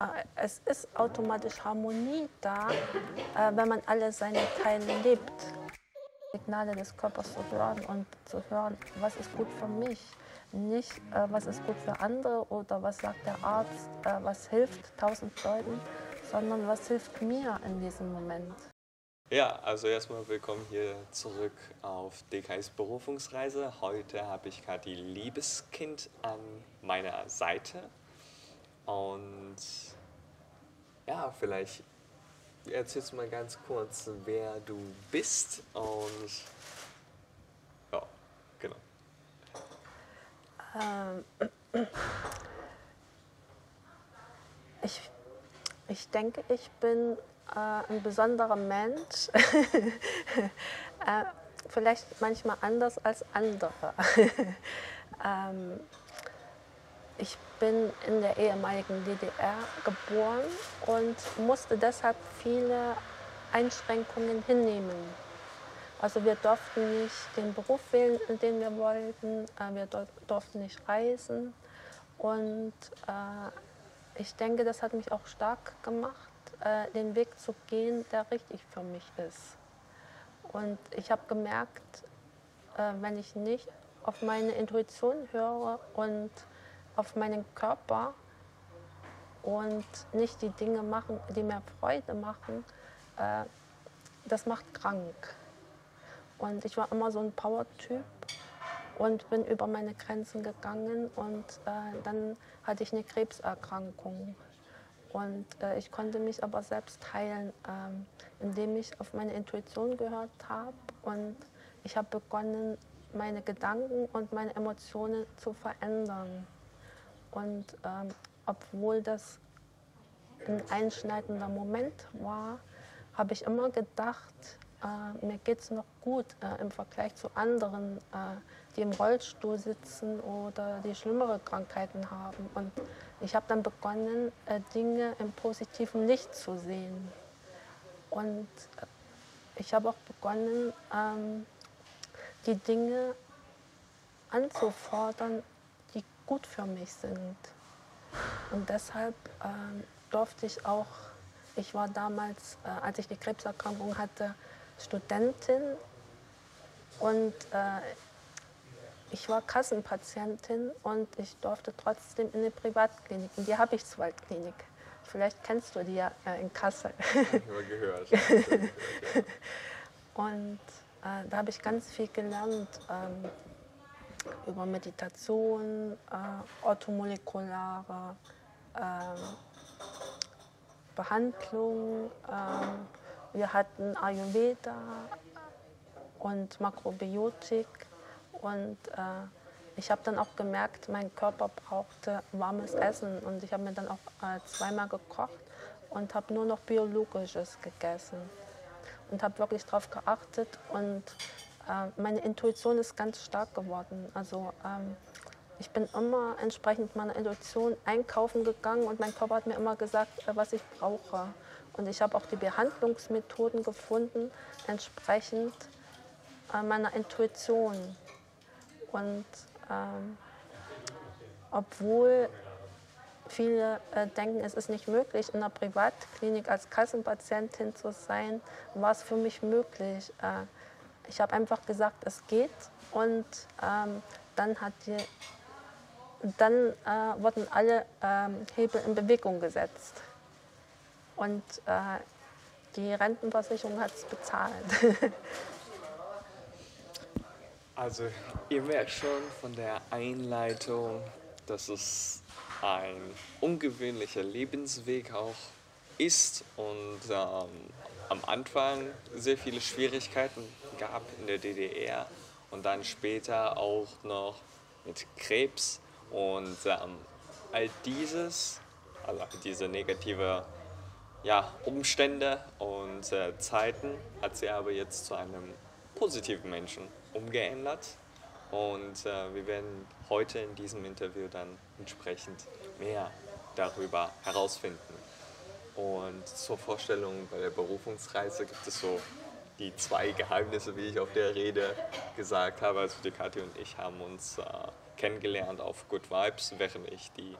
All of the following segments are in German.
Äh, es ist automatisch Harmonie da, äh, wenn man alle seine Teile lebt. Signale des Körpers zu hören und zu hören, was ist gut für mich. Nicht, äh, was ist gut für andere oder was sagt der Arzt, was hilft tausend Leuten, sondern was hilft mir in diesem Moment. Ja, also erstmal willkommen hier zurück auf DKs Berufungsreise. Heute habe ich die Liebeskind an meiner Seite. Und ja, vielleicht erzählst du mal ganz kurz, wer du bist und ja, genau. Ähm, ich, ich denke, ich bin äh, ein besonderer Mensch. äh, vielleicht manchmal anders als andere. ähm, ich bin in der ehemaligen DDR geboren und musste deshalb viele Einschränkungen hinnehmen. Also wir durften nicht den Beruf wählen, den wir wollten, äh, wir durften nicht reisen. Und äh, ich denke, das hat mich auch stark gemacht, äh, den Weg zu gehen, der richtig für mich ist. Und ich habe gemerkt, wenn ich nicht auf meine Intuition höre und auf meinen Körper und nicht die Dinge machen, die mir Freude machen, äh, das macht krank. Und ich war immer so ein Power-Typ und bin über meine Grenzen gegangen und äh, dann hatte ich eine Krebserkrankung. Und äh, ich konnte mich aber selbst heilen, ähm, indem ich auf meine Intuition gehört habe und ich habe begonnen, meine Gedanken und meine Emotionen zu verändern. Und ähm, obwohl das ein einschneidender Moment war, habe ich immer gedacht, äh, mir geht es noch gut äh, im Vergleich zu anderen, äh, die im Rollstuhl sitzen oder die schlimmere Krankheiten haben. Und ich habe dann begonnen, äh, Dinge im positiven Licht zu sehen. Und ich habe auch begonnen, ähm, die Dinge anzufordern, gut für mich sind. Und deshalb äh, durfte ich auch, ich war damals, äh, als ich die Krebserkrankung hatte, Studentin und äh, ich war Kassenpatientin und ich durfte trotzdem in eine Privatklinik, in die Habichtswaldklinik. Vielleicht kennst du die ja äh, in Kassel. Ich habe gehört. und äh, da habe ich ganz viel gelernt. Ähm, über Meditation, äh, orthomolekulare äh, Behandlung. Äh, wir hatten Ayurveda und Makrobiotik und äh, ich habe dann auch gemerkt, mein Körper brauchte warmes Essen und ich habe mir dann auch äh, zweimal gekocht und habe nur noch biologisches gegessen und habe wirklich darauf geachtet und äh, meine Intuition ist ganz stark geworden. Also ähm, ich bin immer entsprechend meiner Intuition einkaufen gegangen und mein Körper hat mir immer gesagt, äh, was ich brauche. Und ich habe auch die Behandlungsmethoden gefunden, entsprechend äh, meiner Intuition. Und ähm, obwohl viele äh, denken, es ist nicht möglich, in einer Privatklinik als Kassenpatientin zu sein, war es für mich möglich. Äh, ich habe einfach gesagt, es geht und ähm, dann, hat die, dann äh, wurden alle ähm, Hebel in Bewegung gesetzt. Und äh, die Rentenversicherung hat es bezahlt. also ihr merkt schon von der Einleitung, dass es ein ungewöhnlicher Lebensweg auch ist und ähm, am Anfang sehr viele Schwierigkeiten gab in der DDR und dann später auch noch mit Krebs und ähm, all dieses, also diese negative ja, Umstände und äh, Zeiten hat sie aber jetzt zu einem positiven Menschen umgeändert und äh, wir werden heute in diesem Interview dann entsprechend mehr darüber herausfinden. Und zur Vorstellung bei der Berufungsreise gibt es so die zwei Geheimnisse, wie ich auf der Rede gesagt habe. Also die Kathi und ich haben uns äh, kennengelernt auf Good Vibes, während ich die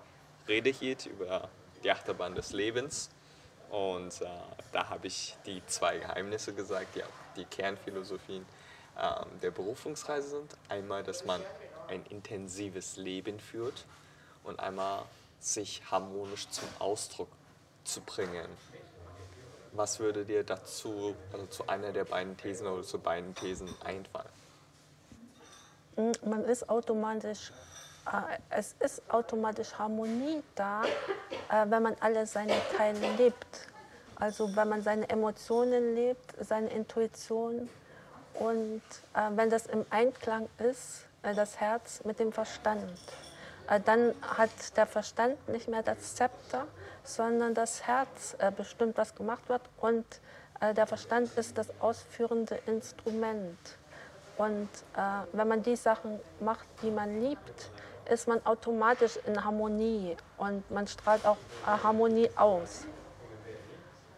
Rede hielt über die Achterbahn des Lebens. Und äh, da habe ich die zwei Geheimnisse gesagt, die die Kernphilosophien äh, der Berufungsreise sind. Einmal, dass man ein intensives Leben führt und einmal sich harmonisch zum Ausdruck zu bringen. Was würde dir dazu, also zu einer der beiden Thesen oder zu beiden Thesen einfallen? Hm, man ist automatisch, äh, es ist automatisch Harmonie da, äh, wenn man alle seine Teile lebt. Also wenn man seine Emotionen lebt, seine Intuition und äh, wenn das im Einklang ist, äh, das Herz mit dem Verstand. Äh, dann hat der Verstand nicht mehr das Zepter, sondern das Herz äh, bestimmt, was gemacht wird und äh, der Verstand ist das ausführende Instrument. Und wenn man die Sachen macht, die man liebt, ist man automatisch in Harmonie und man strahlt auch Harmonie aus.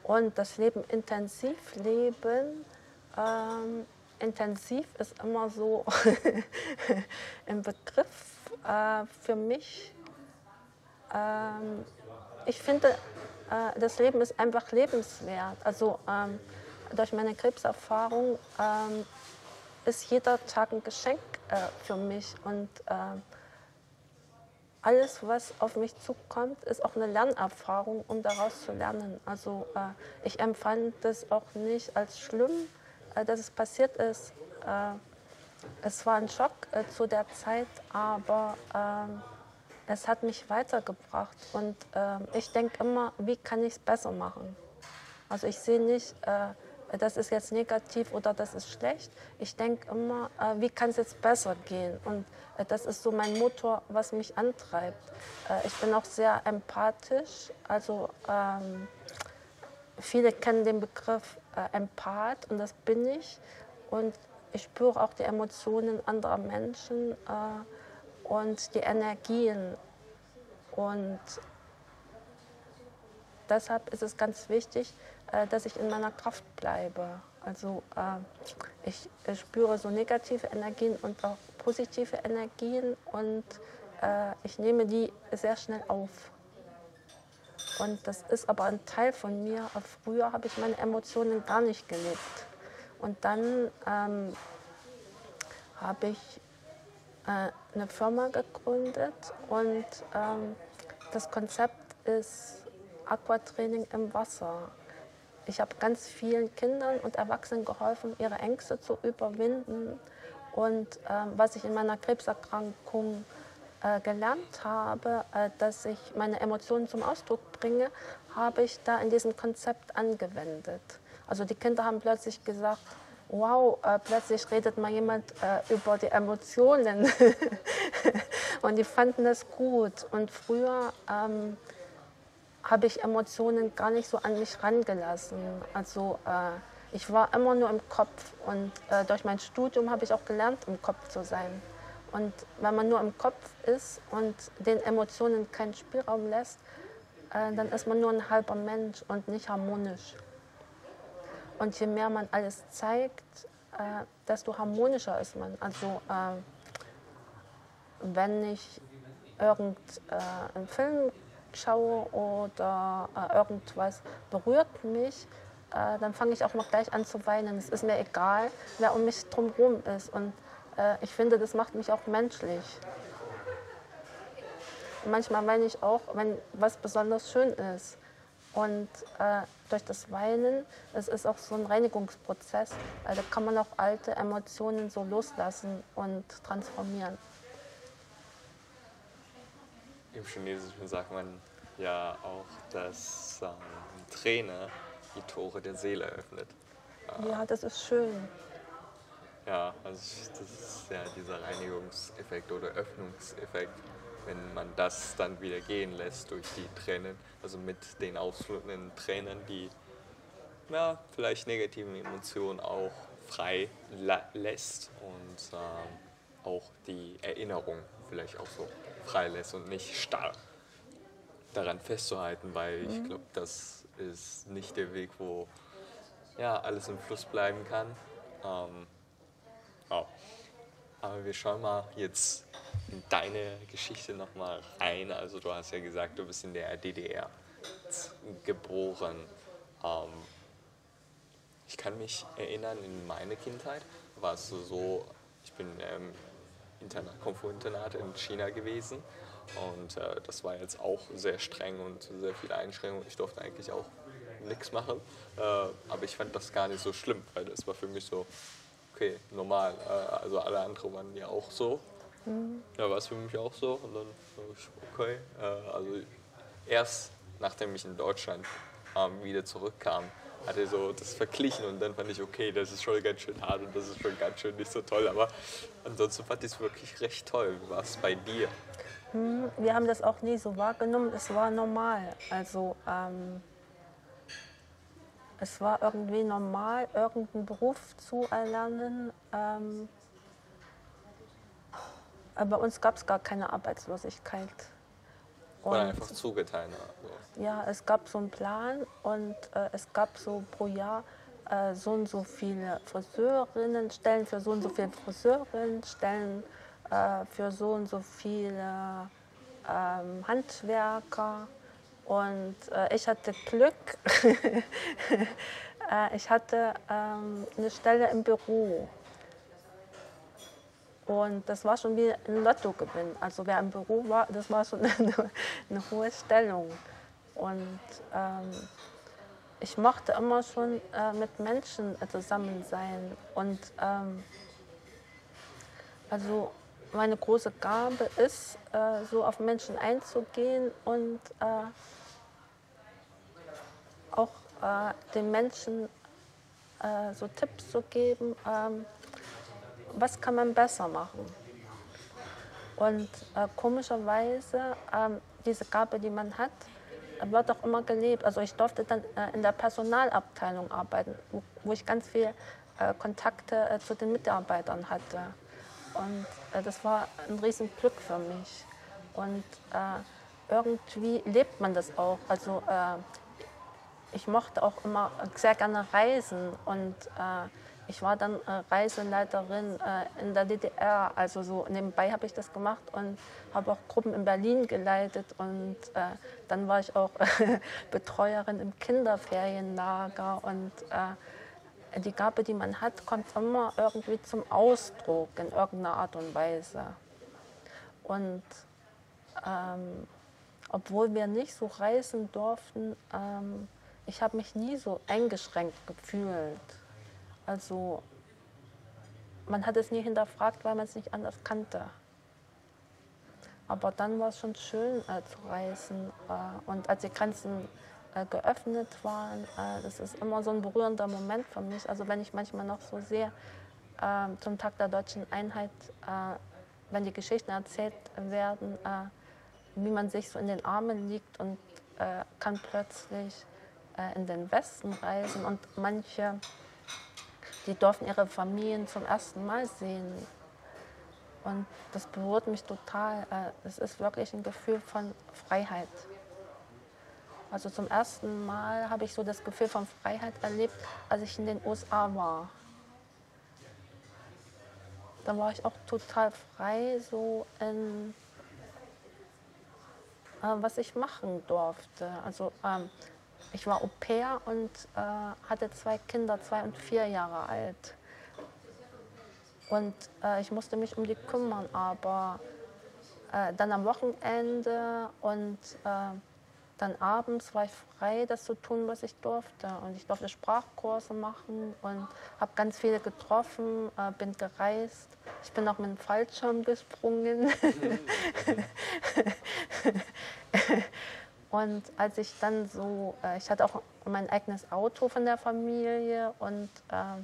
Und das Leben intensiv leben, ähm, intensiv ist immer so ein Begriff äh, für mich. Ähm, ich finde, äh, das Leben ist einfach lebenswert. Also ähm, durch meine Krebserfahrung ähm, ist jeder Tag ein Geschenk äh, für mich und äh, alles, was auf mich zukommt, ist auch eine Lernerfahrung, um daraus zu lernen. Also äh, ich empfand das auch nicht als schlimm, äh, dass es passiert ist. Äh, es war ein Schock äh, zu der Zeit, aber ähm, es hat mich weitergebracht und ähm, ich denke immer, wie kann ich es besser machen? Also ich sehe nicht, äh, das ist jetzt negativ oder das ist schlecht. Ich denke immer, äh, wie kann es jetzt besser gehen? Und äh, das ist so mein Motor, was mich antreibt. Äh, ich bin auch sehr empathisch. Also ähm, viele kennen den Begriff äh, Empath und das bin ich. Und ich spüre auch die Emotionen anderer Menschen äh, und die Energien. Und deshalb ist es ganz wichtig, äh, dass ich in meiner Kraft bleibe. Also äh, ich, ich, spüre so negative Energien und auch positive Energien und äh, ich nehme die sehr schnell auf. Und das ist aber ein Teil von mir. Früher habe ich meine Emotionen gar nicht gelebt. Und dann ähm, habe ich äh, eine Firma gegründet und ähm, das Konzept ist Aquatraining im Wasser. Ich habe ganz vielen Kindern und Erwachsenen geholfen, ihre Ängste zu überwinden. Und äh, was ich in meiner Krebserkrankung äh, gelernt habe, äh, dass ich meine Emotionen zum Ausdruck bringe, habe ich da in diesem Konzept angewendet. Also die Kinder haben plötzlich gesagt, wow, äh, plötzlich redet mal jemand äh, über die Emotionen. und die fanden das gut. Und früher ähm, habe ich Emotionen gar nicht so an mich rangelassen. Also äh, ich war immer nur im Kopf und äh, durch mein Studium habe ich auch gelernt, im Kopf zu sein. Und wenn man nur im Kopf ist und den Emotionen keinen Spielraum lässt, äh, dann ist man nur ein halber Mensch und nicht harmonisch. Und je mehr man alles zeigt, äh, desto harmonischer ist man. Also äh, wenn ich irgendeinen äh, Film schaue oder äh, irgendwas berührt mich, äh, dann fange ich auch noch gleich an zu weinen. Es ist mir egal, wer um mich drumherum ist. Und ich finde, das macht mich auch menschlich. Manchmal weine ich auch, wenn was besonders schön ist. Und äh, durch das Weinen, es ist auch so ein Reinigungsprozess, äh, da kann man auch alte Emotionen so loslassen und transformieren. Im Chinesischen sagt man ja auch, dass ähm, Träne die Tore der Seele öffnet. Ja, das ist schön. Ja, also das ist ja dieser Reinigungseffekt oder Öffnungseffekt wenn man das dann wieder gehen lässt durch die Tränen, also mit den ausflutenden Tränen, die ja, vielleicht negativen Emotionen auch frei lässt und äh, auch die Erinnerung vielleicht auch so frei lässt und nicht starr daran festzuhalten, weil ich mhm. glaube, das ist nicht der Weg, wo ja, alles im Fluss bleiben kann. Ähm, oh. Aber wir schauen mal jetzt in deine Geschichte nochmal rein. Also du hast ja gesagt, du bist in der DDR geboren. Ähm, ich kann mich erinnern, in meiner Kindheit war es so, ich bin ähm, Internat, in China gewesen und äh, das war jetzt auch sehr streng und sehr viele Einschränkungen. Ich durfte eigentlich auch nichts machen, äh, aber ich fand das gar nicht so schlimm, weil das war für mich so, okay, normal. Äh, also alle anderen waren ja auch so. Mhm. Ja, war es für mich auch so und dann war ich, okay. Äh, also erst nachdem ich in Deutschland ähm, wieder zurückkam, hatte so das verglichen und dann fand ich, okay, das ist schon ganz schön hart und das ist schon ganz schön nicht so toll. Aber ansonsten fand ich es wirklich recht toll. Wie war es bei dir? Hm, wir haben das auch nie so wahrgenommen. Es war normal. Also ähm, es war irgendwie normal, irgendeinen Beruf zu erlernen. Ähm, bei uns gab es gar keine Arbeitslosigkeit. Und Oder einfach zugeteilt. So. Ja, es gab so einen Plan und äh, es gab so pro Jahr äh, so und so viele Friseurinnen, Stellen für so und so viele Friseurinnen, Stellen äh, für so und so viele ähm, Handwerker. Und äh, ich hatte Glück. Äh, ich hatte ähm, eine Stelle im Büro. Und das war schon wie ein Lottogewinn. Also wer im Büro war, das war schon eine, eine hohe Stellung. Und ähm, ich mochte immer schon äh, mit Menschen zusammen sein. Und ähm, also meine große Gabe ist, äh, so auf Menschen einzugehen und äh, auch äh, den Menschen äh, so Tipps zu geben ähm, was kann man besser machen. Und äh, komischerweise, ähm, diese Gabe, die man hat, wird auch immer gelebt. Also ich durfte dann äh, in der Personalabteilung arbeiten, wo, wo ich ganz viele äh, Kontakte äh, zu den Mitarbeitern hatte. Und äh, das war ein Riesenglück für mich. Und äh, irgendwie lebt man das auch. Also ich mochte auch immer sehr gerne reisen und ich war dann äh, Reiseleiterin äh, in der DDR, also so nebenbei habe ich das gemacht und habe auch Gruppen in Berlin geleitet und äh, dann war ich auch Betreuerin im Kinderferienlager und äh, die Gabe, die man hat, kommt immer irgendwie zum Ausdruck in irgendeiner Art und Weise. Und ähm, obwohl wir nicht so reisen durften, ähm, ich habe mich nie so eingeschränkt gefühlt. Also man hat es nie hinterfragt, weil man es nicht anders kannte. Aber dann war es schon schön äh, zu reisen. Äh, und als die Grenzen äh, geöffnet waren, äh, das ist immer so ein berührender Moment für mich. Also wenn ich manchmal noch so sehe, ähm, zum Tag der deutschen Einheit, äh, wenn die Geschichten erzählt werden, äh, wie man sich so in den Armen liegt und kann plötzlich in den Westen reisen und manche die durften ihre Familien zum ersten Mal sehen. Und das berührt mich total. Äh, es ist wirklich ein Gefühl von Freiheit. Also zum ersten Mal habe ich so das Gefühl von Freiheit erlebt, als ich in den USA war. Da war ich auch total frei, so in äh, was ich machen durfte. Also ähm, ich war Au pair und äh, hatte zwei Kinder, zwei und vier Jahre alt. Und äh, ich musste mich um die kümmern, aber äh, dann am Wochenende und äh, dann abends war ich frei, das zu tun, was ich durfte. Und ich durfte Sprachkurse machen und habe ganz viele getroffen, äh, bin gereist. Ich bin auch mit dem Fallschirm gesprungen. Und als ich dann so, äh, ich hatte auch mein eigenes Auto von der Familie und äh,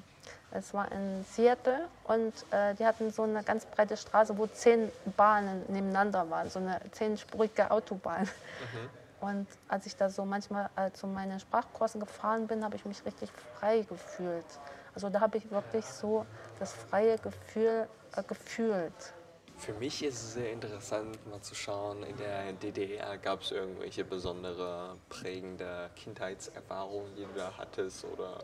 es war in Seattle und äh, die hatten so eine ganz breite Straße, wo zehn Bahnen nebeneinander waren, so eine zehnspurige Autobahn. Mhm. Und als ich da so manchmal äh, zu meinen Sprachkursen gefahren bin, habe ich mich richtig frei gefühlt. Also da habe ich wirklich so das freie Gefühl äh, gefühlt. Für mich ist es sehr interessant, mal zu schauen, in der DDR gab es irgendwelche besondere prägende Kindheitserfahrungen, die du da hattest oder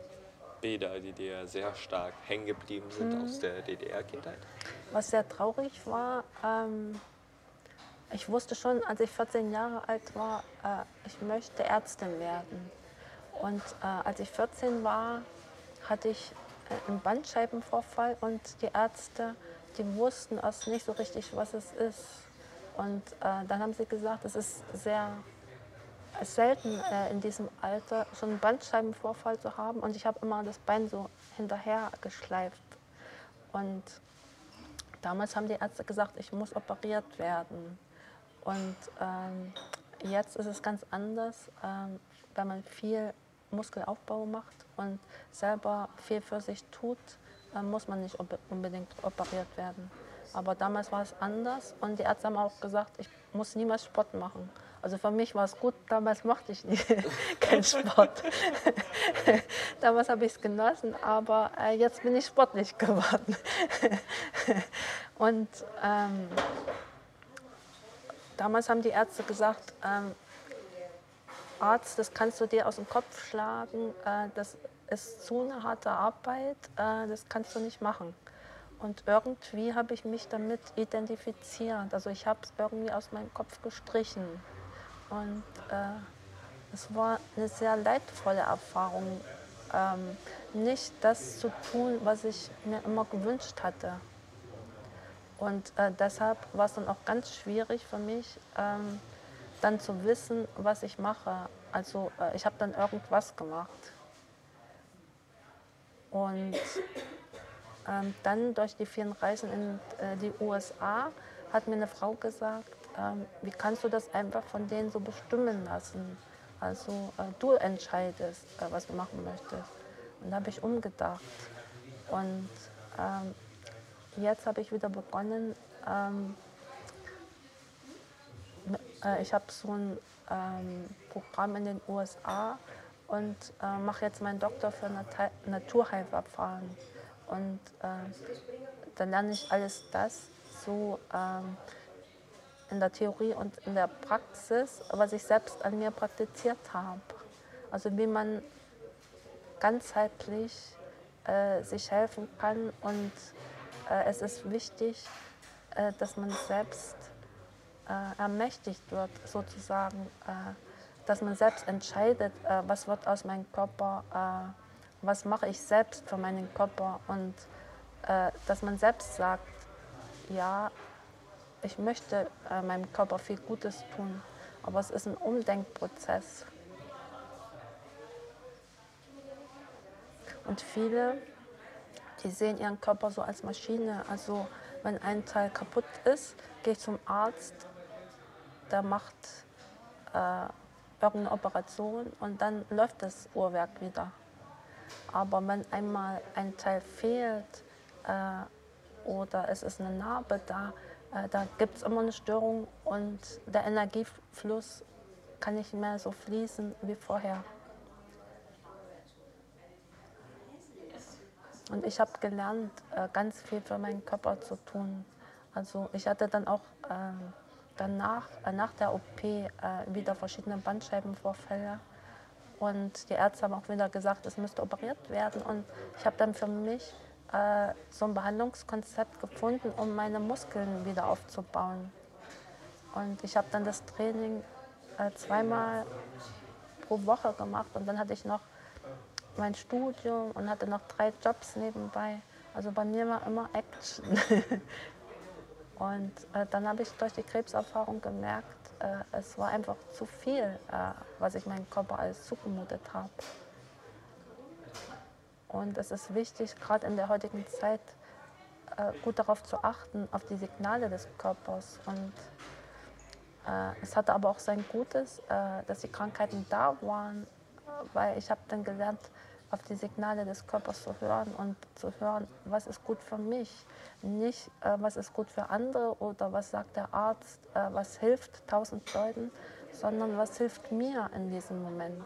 Bilder, die dir sehr stark hängen geblieben sind mhm. aus der DDR-Kindheit? Was sehr traurig war, ähm, ich wusste schon, als ich 14 Jahre alt war, äh, ich möchte Ärztin werden. Und äh, als ich 14 war, hatte ich äh, einen Bandscheibenvorfall und die Ärzte, die wussten erst nicht so richtig, was es ist. Und äh, dann haben sie gesagt, es ist sehr selten äh, in diesem Alter schon einen Bandscheibenvorfall zu haben. Und ich habe immer das Bein so hinterher geschleift. Und damals haben die Ärzte gesagt, ich muss operiert werden. Und ähm, jetzt ist es ganz anders, ähm, wenn man viel Muskelaufbau macht und selber viel für sich tut, muss man nicht unbedingt operiert werden. Aber damals war es anders und die Ärzte haben auch gesagt, ich muss niemals Sport machen. Also für mich war es gut, damals mochte ich nicht keinen Sport. damals habe ich es genossen, aber äh, jetzt bin ich sportlich geworden. und ähm, damals haben die Ärzte gesagt, ähm, Arzt, das kannst du dir aus dem Kopf schlagen, äh, das ist zu eine harte Arbeit, äh, das kannst du nicht machen. Und irgendwie habe ich mich damit identifiziert. Also ich habe es irgendwie aus meinem Kopf gestrichen. Und äh, es war eine sehr leidvolle Erfahrung, ähm, nicht das zu tun, was ich mir immer gewünscht hatte. Und äh, deshalb war es dann auch ganz schwierig für mich, ähm, dann zu wissen, was ich mache. Also äh, ich habe dann irgendwas gemacht. Und ähm, dann durch die vielen Reisen in äh, die USA hat mir eine Frau gesagt, ähm, wie kannst du das einfach von denen so bestimmen lassen? Also äh, du entscheidest, äh, was du machen möchtest. Und da habe ich umgedacht. Und ähm, jetzt habe ich wieder begonnen, ähm, äh, ich habe so ein ähm, Programm in den USA und äh, mache jetzt meinen Doktor für Nat Naturheilverfahren. Und äh, dann lerne ich alles das so ähm, in der Theorie und in der Praxis, was ich selbst an mir praktiziert habe. Also wie man ganzheitlich äh, sich helfen kann und äh, es ist wichtig, äh, dass man selbst äh, ermächtigt wird, sozusagen, dass man selbst entscheidet, äh, was wird aus meinem Körper, was mache ich selbst für meinen Körper und dass man selbst sagt, ja, ich möchte meinem Körper viel Gutes tun, aber es ist ein Umdenkprozess. Und viele, die sehen ihren Körper so als Maschine. Also wenn ein Teil kaputt ist, gehe ich zum Arzt, der macht äh, irgendeine Operation und dann läuft das Uhrwerk wieder. Aber wenn einmal ein Teil fehlt äh, oder es ist eine Narbe da, äh, da gibt es immer eine Störung und der Energiefluss kann nicht mehr so fließen wie vorher. Und ich habe gelernt, äh, ganz viel für meinen Körper zu tun. Also ich hatte dann auch ähm, danach, äh, nach der OP äh, wieder verschiedene Bandscheibenvorfälle. Und die Ärzte haben auch wieder gesagt, es müsste operiert werden. Und ich habe dann für mich äh, so ein Behandlungskonzept gefunden, um meine Muskeln wieder aufzubauen. Und ich habe dann das Training äh, zweimal pro Woche gemacht. Und dann hatte ich noch mein Studium und hatte noch drei Jobs nebenbei. Also bei mir war immer Action. Und äh, dann habe ich durch die Krebserfahrung gemerkt, äh, es war einfach zu viel, äh, was ich meinem Körper alles zugemutet habe. Und es ist wichtig, gerade in der heutigen Zeit, äh, gut darauf zu achten, auf die Signale des Körpers. Und äh, es hatte aber auch sein Gutes, äh, dass die Krankheiten da waren, weil ich habe dann gelernt, auf die Signale des Körpers zu hören und zu hören, was ist gut für mich. Nicht, äh, was ist gut für andere oder was sagt der Arzt, äh, was hilft tausend Leuten, sondern was hilft mir in diesem Moment.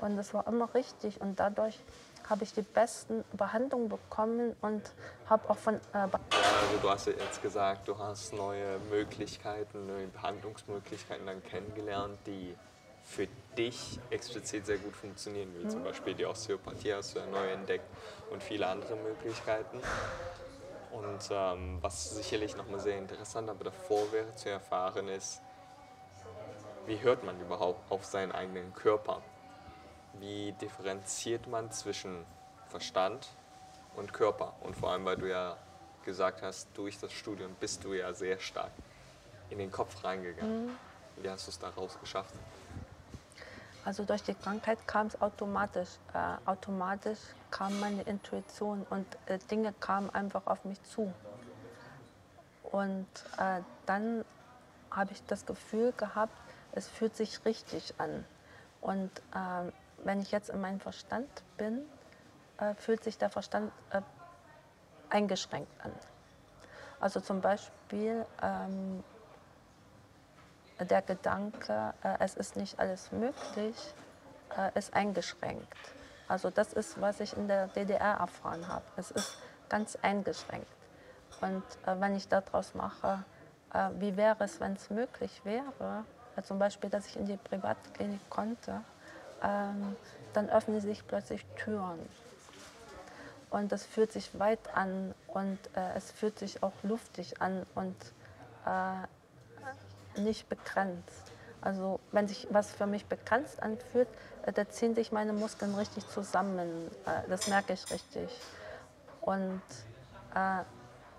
Und das war immer richtig und dadurch habe ich die besten Behandlungen bekommen und habe auch von... Äh, also du hast ja jetzt gesagt, du hast neue Möglichkeiten, neue Behandlungsmöglichkeiten dann kennengelernt, die für dich explizit sehr gut funktionieren, wie mhm. zum Beispiel die Osteopathie hast du ja neu entdeckt und viele andere Möglichkeiten. Und ähm, was sicherlich nochmal sehr interessant, aber davor wäre zu erfahren, ist, wie hört man überhaupt auf seinen eigenen Körper? Wie differenziert man zwischen Verstand und Körper? Und vor allem, weil du ja gesagt hast, durch das Studium bist du ja sehr stark in den Kopf reingegangen. Mhm. Wie hast du es daraus geschafft? Also durch die Krankheit kam es automatisch. Äh, automatisch kam meine Intuition und äh, Dinge kamen einfach auf mich zu. Und äh, dann habe ich das Gefühl gehabt, es fühlt sich richtig an. Und äh, wenn ich jetzt in meinem Verstand bin, äh, fühlt sich der Verstand äh, eingeschränkt an. Also zum Beispiel ähm, der Gedanke, äh, es ist nicht alles möglich, äh, ist eingeschränkt. Also das ist, was ich in der DDR erfahren habe. Es ist ganz eingeschränkt. Und äh, wenn ich daraus mache, wie wäre es, wenn es möglich wäre, zum Beispiel, dass ich in die Privatklinik konnte, ähm, dann öffnen sich plötzlich Türen. Und es fühlt sich weit an und es fühlt sich auch luftig an und nicht begrenzt. Also wenn sich was für mich begrenzt anfühlt, äh, da ziehen sich meine Muskeln richtig zusammen. Äh, das merke ich richtig. Und äh,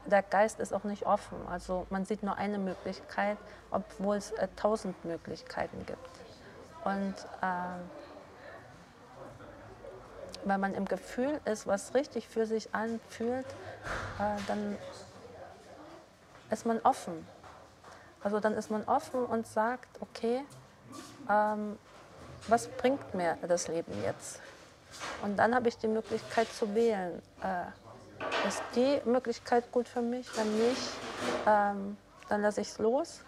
der Geist ist auch nicht offen. Also man sieht nur eine Möglichkeit, obwohl es äh, tausend Möglichkeiten gibt. Und äh, wenn man im Gefühl ist, was richtig für sich anfühlt, äh, dann ist man offen. Also dann ist man offen und sagt, okay, ähm, was bringt mir das Leben jetzt? Und dann habe ich die Möglichkeit zu wählen. Äh, ist die Möglichkeit gut für mich? Wenn nicht, ähm, dann lasse ich es los.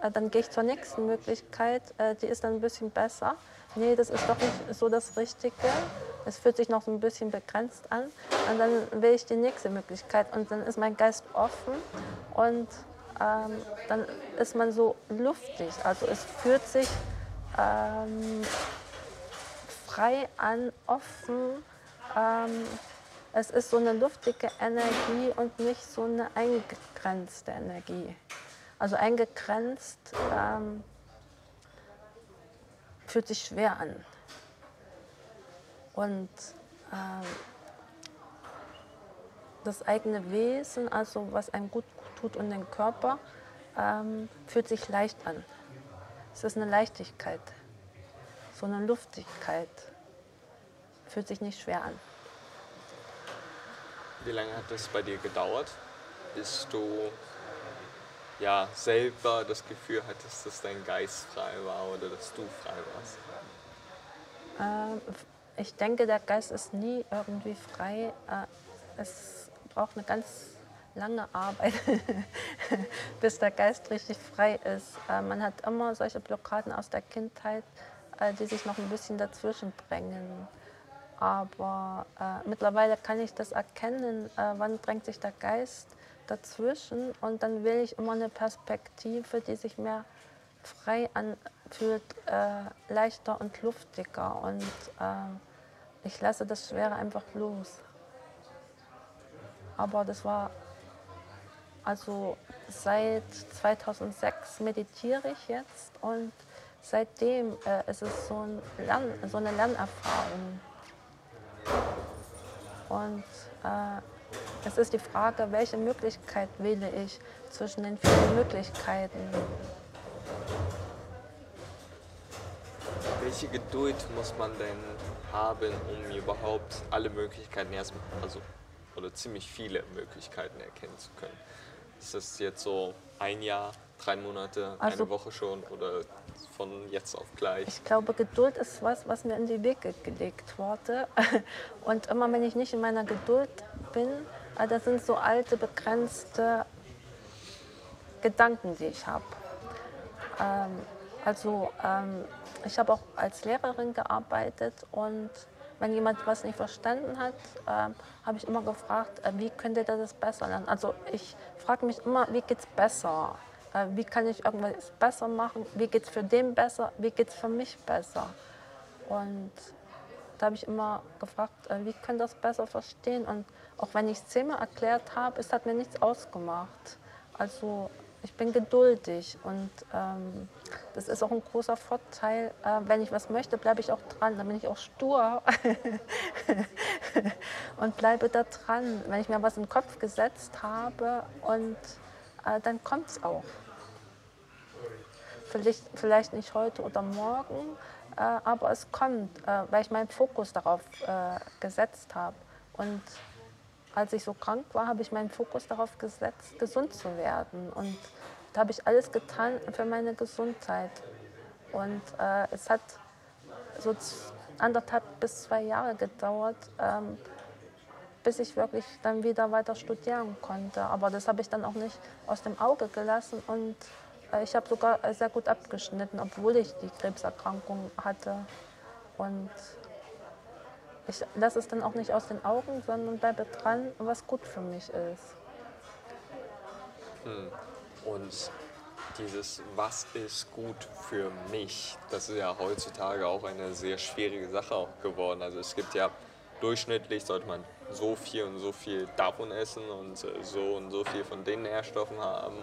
Äh, dann gehe ich zur nächsten Möglichkeit, äh, die ist dann ein bisschen besser. Nee, das ist doch nicht so das Richtige. Es fühlt sich noch so ein bisschen begrenzt an. Und dann wähle ich die nächste Möglichkeit. Und dann ist mein Geist offen und ähm, dann ist man so luftig. Also es fühlt sich ähm, frei an, offen. Ähm, es ist so eine luftige Energie und nicht so eine eingegrenzte Energie. Also eingegrenzt ähm, fühlt sich schwer an. Und ähm, das eigene Wesen, also was einem gut tut und den Körper, ähm, fühlt sich leicht an. Es ist eine Leichtigkeit, so eine Luftigkeit. Fühlt sich nicht schwer an. Wie lange hat es bei dir gedauert, bis du ja, selber das Gefühl hattest, dass dein Geist frei war oder dass du frei warst? Ähm, ich denke, der Geist ist nie irgendwie frei. Äh, es braucht eine ganz lange Arbeit, bis der Geist richtig frei ist. Äh, man hat immer solche Blockaden aus der Kindheit, äh, die sich noch ein bisschen dazwischen drängen. Aber äh, mittlerweile kann ich das erkennen, äh, wann drängt sich der Geist dazwischen und dann will ich immer eine Perspektive, die sich mehr frei anfühlt, äh, leichter und luftiger und äh, ich lasse das Schwere einfach los. Aber das war also seit 2006 meditiere ich jetzt und seitdem äh, ist es so, ein Lern, so eine Lernerfahrung. Und äh, es ist die Frage, welche Möglichkeit wähle ich zwischen den vielen Möglichkeiten. Welche Geduld muss man denn haben, um überhaupt alle Möglichkeiten erstmal, also oder ziemlich viele Möglichkeiten erkennen zu können? Ist das jetzt so ein Jahr, drei Monate, also, eine Woche schon oder von jetzt auf gleich? Ich glaube, Geduld ist was, was mir in die Wege gelegt wurde. Und immer wenn ich nicht in meiner Geduld bin, äh, das sind so alte, begrenzte Gedanken, die ich habe. Ähm, also ähm, ich habe auch als Lehrerin gearbeitet und wenn jemand was nicht verstanden hat, äh, habe ich immer gefragt, äh, wie könnte der das besser lernen. Also ich frage mich immer, wie geht es besser? Äh, wie kann ich irgendwas besser machen? Wie geht es für den besser? Wie geht es für mich besser? Und da habe ich immer gefragt, äh, wie können das besser verstehen. Und auch wenn ich es zehnmal erklärt habe, es hat mir nichts ausgemacht. Also ich bin geduldig und ähm, das ist auch ein großer Vorteil. Äh, wenn ich was möchte, bleibe ich auch dran. Dann bin ich auch stur und bleibe da dran. Wenn ich mir was den Kopf gesetzt habe und äh, dann kommt es auch. Vielleicht, vielleicht nicht heute oder morgen, äh, aber es kommt, äh, weil ich meinen Fokus darauf äh, gesetzt habe. Und als ich so krank war, habe ich meinen Fokus darauf gesetzt, gesund zu werden. Und da habe ich alles getan für meine Gesundheit. Und äh, es hat so anderthalb bis zwei Jahre gedauert, ähm, bis ich wirklich dann wieder weiter studieren konnte. Aber das habe ich dann auch nicht aus dem Auge gelassen und äh, ich habe sogar sehr gut abgeschnitten, obwohl ich die Krebserkrankung hatte. Und ich lasse es dann auch nicht aus den Augen, sondern bleibe dran, was gut für mich ist. Hm. Und dieses Was ist gut für mich, das ist ja heutzutage auch eine sehr schwierige Sache geworden. Also es gibt ja durchschnittlich sollte man so viel und so viel davon essen und so und so viel von den Nährstoffen haben.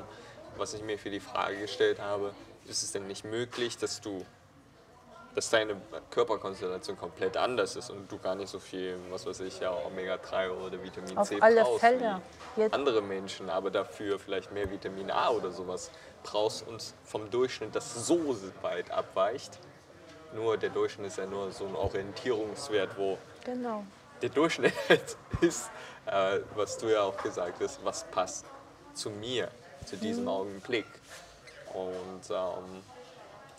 Was ich mir für die Frage gestellt habe, ist es denn nicht möglich, dass du dass deine Körperkonstellation komplett anders ist und du gar nicht so viel, was weiß ich, ja, Omega-3 oder Vitamin Auf C alle brauchst Fälle. wie andere Menschen, aber dafür vielleicht mehr Vitamin A oder sowas brauchst und vom Durchschnitt das so weit abweicht. Nur der Durchschnitt ist ja nur so ein Orientierungswert, wo Genau. der Durchschnitt ist, äh, was du ja auch gesagt hast, was passt zu mir, zu diesem Augenblick. Und ähm,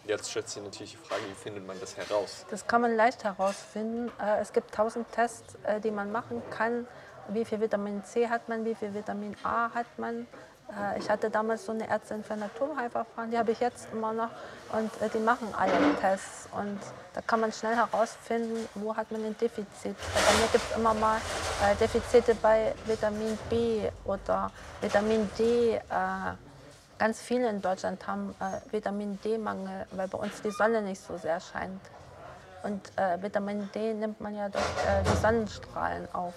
jetzt stellt sich natürlich die Frage, wie findet man das heraus? Das kann man leicht herausfinden. Äh, Es gibt tausend Tests, äh, die man machen kann. Wie viel Vitamin C hat man, wie viel Vitamin A hat man. Äh, Ich hatte damals so eine Ärztin für Naturheilverfahren, die habe ich jetzt immer noch. Und die machen alle Tests. Und da kann man schnell herausfinden, wo hat man ein Defizit. Bei mir gibt es immer mal Defizite bei Vitamin B oder Vitamin D. Ganz viele in Deutschland haben äh, Vitamin D-Mangel, weil bei uns die Sonne nicht so sehr scheint. Und äh, Vitamin D nimmt man ja durch äh, die Sonnenstrahlen auf.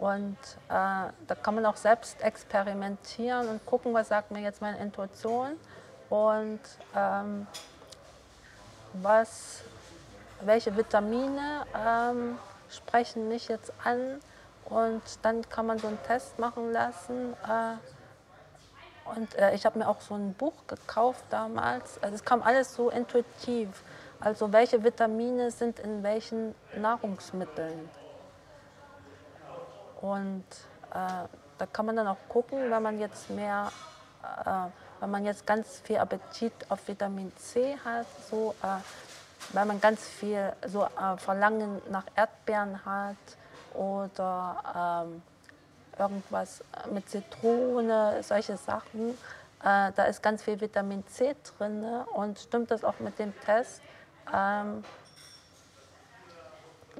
Und äh, da kann man auch selbst experimentieren und gucken, was sagt mir jetzt meine Intuition und ähm, was, welche Vitamine ähm, sprechen mich jetzt an. Und dann kann man so einen Test machen lassen. Äh, und äh, ich habe mir auch so ein Buch gekauft damals. Also es kam alles so intuitiv. Also welche Vitamine sind in welchen Nahrungsmitteln. Und äh, da kann man dann auch gucken, wenn man jetzt mehr, äh, wenn man jetzt ganz viel Appetit auf Vitamin C hat, so, äh, wenn man ganz viel so äh, Verlangen nach Erdbeeren hat oder ähm, irgendwas mit Zitrone, solche Sachen. Äh, da ist ganz viel Vitamin C drin. Ne? Und stimmt das auch mit dem Test? Ähm,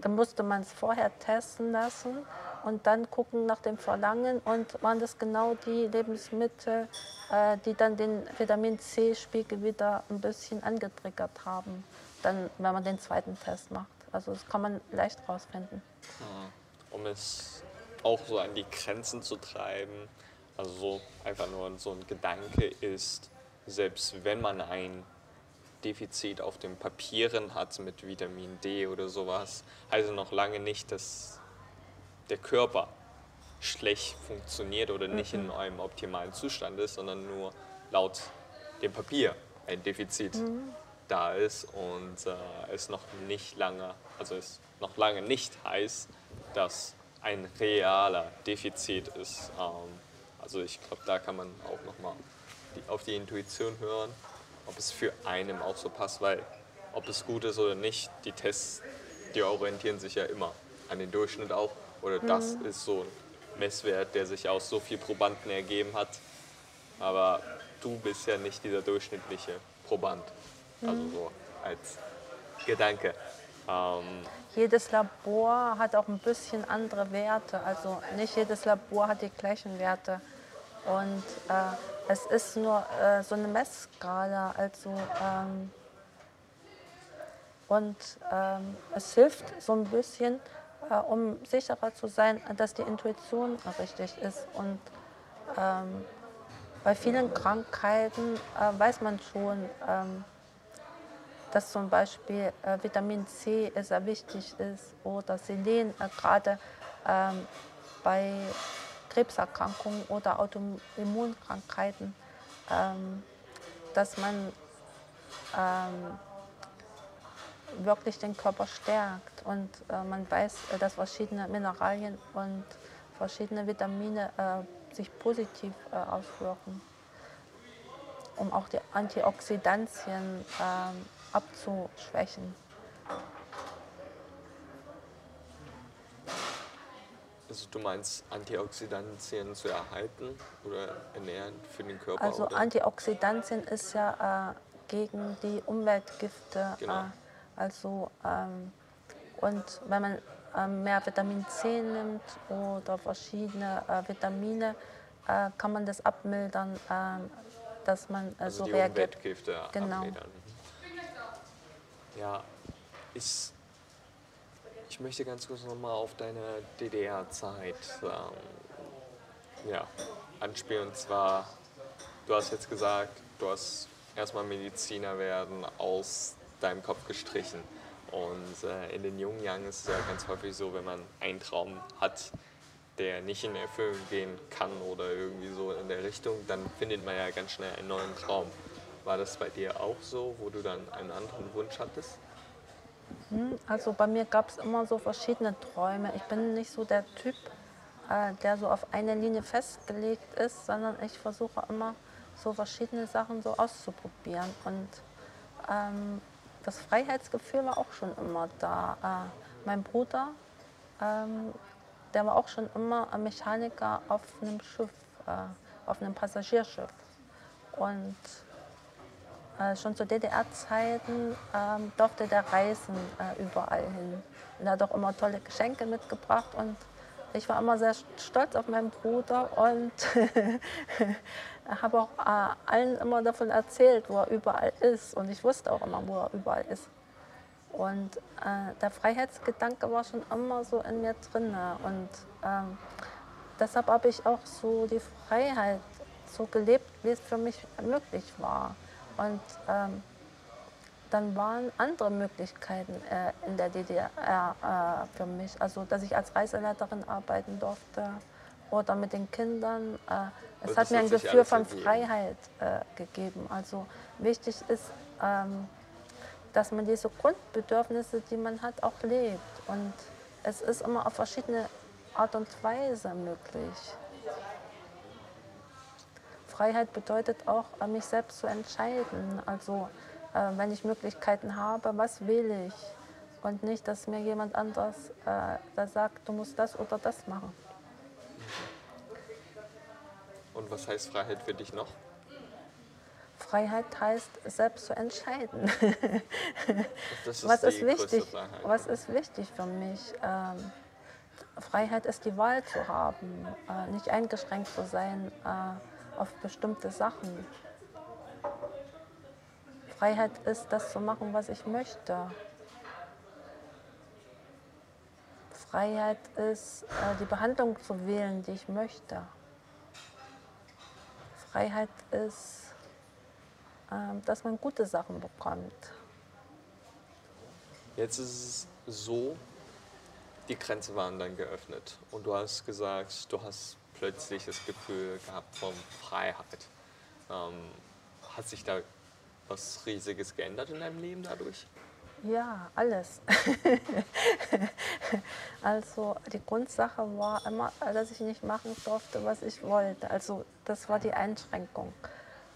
dann musste man es vorher testen lassen und dann gucken nach dem Verlangen und waren das genau die Lebensmittel, äh, die dann den Vitamin C-Spiegel wieder ein bisschen angetriggert haben, dann, wenn man den zweiten Test macht. Also das kann man leicht rausfinden. um es auch so an die Grenzen zu treiben. Also so einfach nur so ein Gedanke ist, selbst wenn man ein Defizit auf den Papieren hat mit Vitamin D oder sowas, heißt es noch lange nicht, dass der Körper schlecht funktioniert oder nicht in einem optimalen Zustand ist, sondern nur laut dem Papier ein Defizit da ist und äh, es noch nicht lange, also es noch lange nicht heißt, dass ein realer Defizit ist. Ähm, also ich glaube, da kann man auch nochmal auf die Intuition hören, ob es für einen auch so passt, weil ob es gut ist oder nicht, die Tests, die orientieren sich ja immer an den Durchschnitt auch. Oder das ist so ein Messwert, der sich aus so viel Probanden ergeben hat. Aber du bist ja nicht dieser durchschnittliche Proband. Also so als Gedanke. Ähm, Jedes Labor hat auch ein bisschen andere Werte. Also nicht jedes Labor hat die gleichen Werte. Und äh, es ist nur äh, so eine Messskala. Also ähm, Und ähm, es hilft so ein bisschen, äh, um sicherer zu sein, dass die Intuition richtig ist. Und ähm, bei vielen Krankheiten äh, weiß man schon, ähm, dass zum Beispiel äh, Vitamin C sehr wichtig ist oder Selen, äh, gerade ähm, bei Krebserkrankungen oder Autoimmunkrankheiten, ähm, dass man ähm, wirklich den Körper stärkt und äh, man weiß, äh, dass verschiedene Mineralien und verschiedene Vitamine äh, sich positiv äh, auswirken, um auch die Antioxidantien ähm, abzuschwächen. Also du meinst Antioxidantien zu erhalten oder ernähren für den Körper? Also oder? Antioxidantien ist ja äh, gegen die Umweltgifte. Genau. Äh, also ähm, und wenn man äh, mehr Vitamin C nimmt oder verschiedene äh, Vitamine, äh, kann man das abmildern, ähm, dass man also so die reagiert. Umweltgifte Genau. abmildern. Ja, ich, ich möchte ganz kurz nochmal auf deine DDR-Zeit ähm, ja, anspielen. Und zwar, du hast jetzt gesagt, du hast erstmal Mediziner werden aus deinem Kopf gestrichen. Und äh, in den jungen Jahren ist es ja ganz häufig so, wenn man einen Traum hat, der nicht in Erfüllung gehen kann oder irgendwie so in der Richtung, dann findet man ja ganz schnell einen neuen Traum. War das bei dir auch so, wo du dann einen anderen Wunsch hattest? Hm, Also bei mir gab es immer so verschiedene Träume. Ich bin nicht so der Typ, äh, der so auf eine Linie festgelegt ist, sondern ich versuche immer so verschiedene Sachen so auszuprobieren. Und ähm, das Freiheitsgefühl war auch schon immer da. Äh, mein Bruder, ähm, der war auch schon immer ein Mechaniker auf einem Schiff, äh, auf einem Passagierschiff. Und äh, schon zu DDR-Zeiten ähm, durfte der reisen äh, überall hin. Und er hat auch immer tolle Geschenke mitgebracht und ich war immer sehr stolz auf meinen Bruder und habe auch äh, allen immer davon erzählt, wo er überall ist. Und ich wusste auch immer, wo er überall ist. Und äh, der Freiheitsgedanke war schon immer so in mir drin. Und ähm, deshalb habe ich auch so die Freiheit so gelebt, wie es für mich möglich war. Und ähm, dann waren andere Möglichkeiten äh, in der DDR äh, für mich. Also, dass ich als Reiseleiterin arbeiten durfte oder mit den Kindern. Äh, es Also hat mir ein Gefühl von. Freiheit äh, gegeben. Also wichtig ist, ähm, dass man diese Grundbedürfnisse, die man hat, auch lebt. Und es ist immer auf verschiedene Art und Weise möglich. Freiheit bedeutet auch, äh, mich selbst zu entscheiden. Also äh, wenn ich Möglichkeiten habe, was will ich? Und nicht, dass mir jemand anderes äh, da sagt, du musst das oder das machen. Und was heißt Freiheit für dich noch? Freiheit heißt, selbst zu entscheiden. Das ist was ist wichtig? Was ist wichtig für mich? Ähm, Freiheit ist die Wahl zu haben, äh, nicht eingeschränkt zu sein äh, auf bestimmte Sachen. Freiheit ist, das zu machen, was ich möchte. Freiheit ist, äh, die Behandlung zu wählen, die ich möchte. Freiheit ist, ähm, dass man gute Sachen bekommt. Jetzt ist es so, die Grenzen waren dann geöffnet und du hast gesagt, du hast plötzlich das Gefühl gehabt von Freiheit. Ähm, hat sich da was Riesiges geändert in deinem Leben dadurch? Ja, alles. also die Grundsache war immer, dass ich nicht machen durfte, was ich wollte. Also das war die Einschränkung.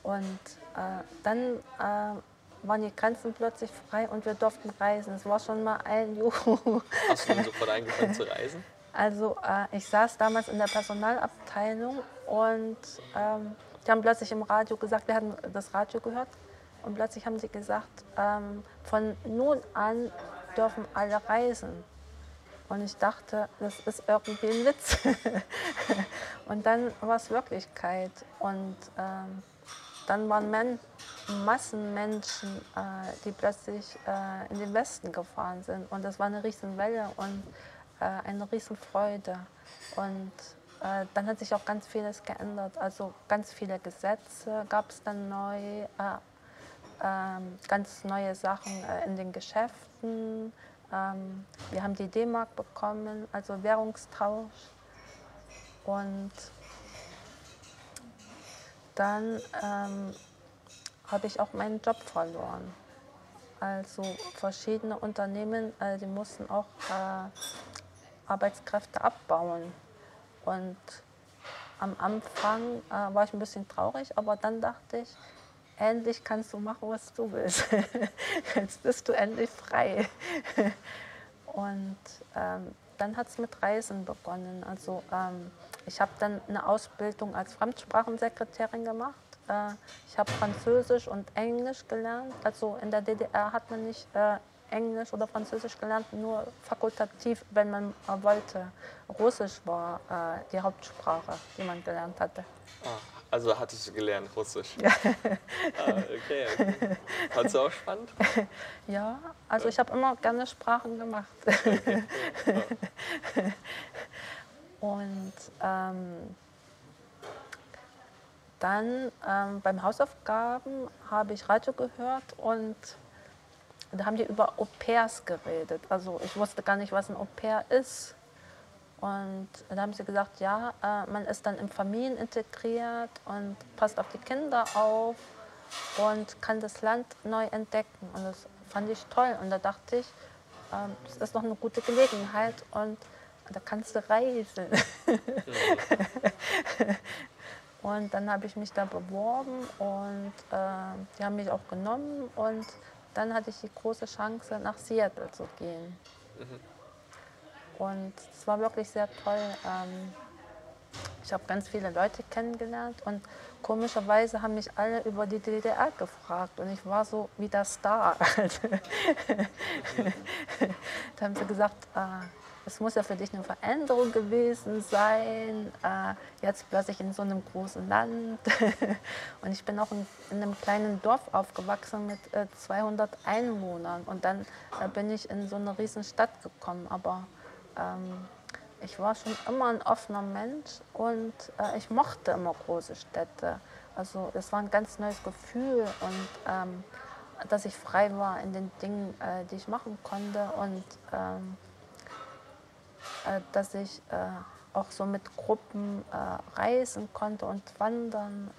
Und äh, dann äh, waren die Grenzen plötzlich frei und wir durften reisen. Es war schon mal ein Juhu. Hast du dann sofort angefangen zu reisen? Also äh, ich saß damals in der Personalabteilung und ähm, die haben plötzlich im Radio gesagt, wir hatten das Radio gehört und plötzlich haben sie gesagt, ähm, von nun an dürfen alle reisen. Und ich dachte, das ist irgendwie ein Witz. und dann war es Wirklichkeit. Und ähm, dann waren Men Massenmenschen, äh, die plötzlich äh, in den Westen gefahren sind. Und das war eine Riesenwelle und äh, eine Riesenfreude. Und äh, dann hat sich auch ganz vieles geändert. Also ganz viele Gesetze gab es dann neu, äh, ähm, ganz neue Sachen äh, in den Geschäften. Ähm, wir haben die D-Mark bekommen, also Währungstausch. Und dann ähm, habe ich auch meinen Job verloren. Also verschiedene Unternehmen, äh, die mussten auch äh, Arbeitskräfte abbauen. Und am Anfang äh, war ich ein bisschen traurig, aber dann dachte ich, endlich kannst du machen, was du willst. Jetzt bist du endlich frei. Und ähm, dann hat es mit Reisen begonnen. Also ähm, ich habe dann eine Ausbildung als Fremdsprachensekretärin gemacht. Äh, ich habe Französisch und Englisch gelernt. Also in der DDR hat man nicht äh, Englisch oder Französisch gelernt, nur fakultativ, wenn man wollte. Russisch war äh, die Hauptsprache, die man gelernt hatte. Ah, also hattest du gelernt Russisch? Ja. ah, okay, okay. Fandest du auch spannend? Ja, also ich habe immer gerne Sprachen gemacht. Okay. Ja. Und ähm, dann ähm, beim Hausaufgaben habe ich Radio gehört und da haben die über Au pairs geredet. Also ich wusste gar nicht, was ein Au pair ist. Und da haben sie gesagt, ja, äh, man ist dann in Familien integriert und passt auf die Kinder auf und kann das Land neu entdecken. Und das fand ich toll. Und da dachte ich, ähm, das ist doch eine gute Gelegenheit und da kannst du reisen. und dann habe ich mich da beworben und äh, die haben mich auch genommen und dann hatte ich die große Chance, nach Seattle zu gehen. Mhm. Und es war wirklich sehr toll. Ähm, ich habe ganz viele Leute kennengelernt und komischerweise haben mich alle über die DDR gefragt und ich war so wie der Star. da haben sie gesagt, äh, es muss ja für dich eine Veränderung gewesen sein, äh, jetzt plötzlich in so einem großen Land. und ich bin auch in, in, einem kleinen Dorf aufgewachsen mit äh, 200 Einwohnern und dann äh, bin ich in so eine riesen Stadt gekommen. Aber ähm, ich war schon immer ein offener Mensch und äh, ich mochte immer große Städte. Also es war ein ganz neues Gefühl und ähm, dass ich frei war in den Dingen, äh, die ich machen konnte und ähm, äh, dass ich äh, auch so mit Gruppen äh, reisen konnte und wandern.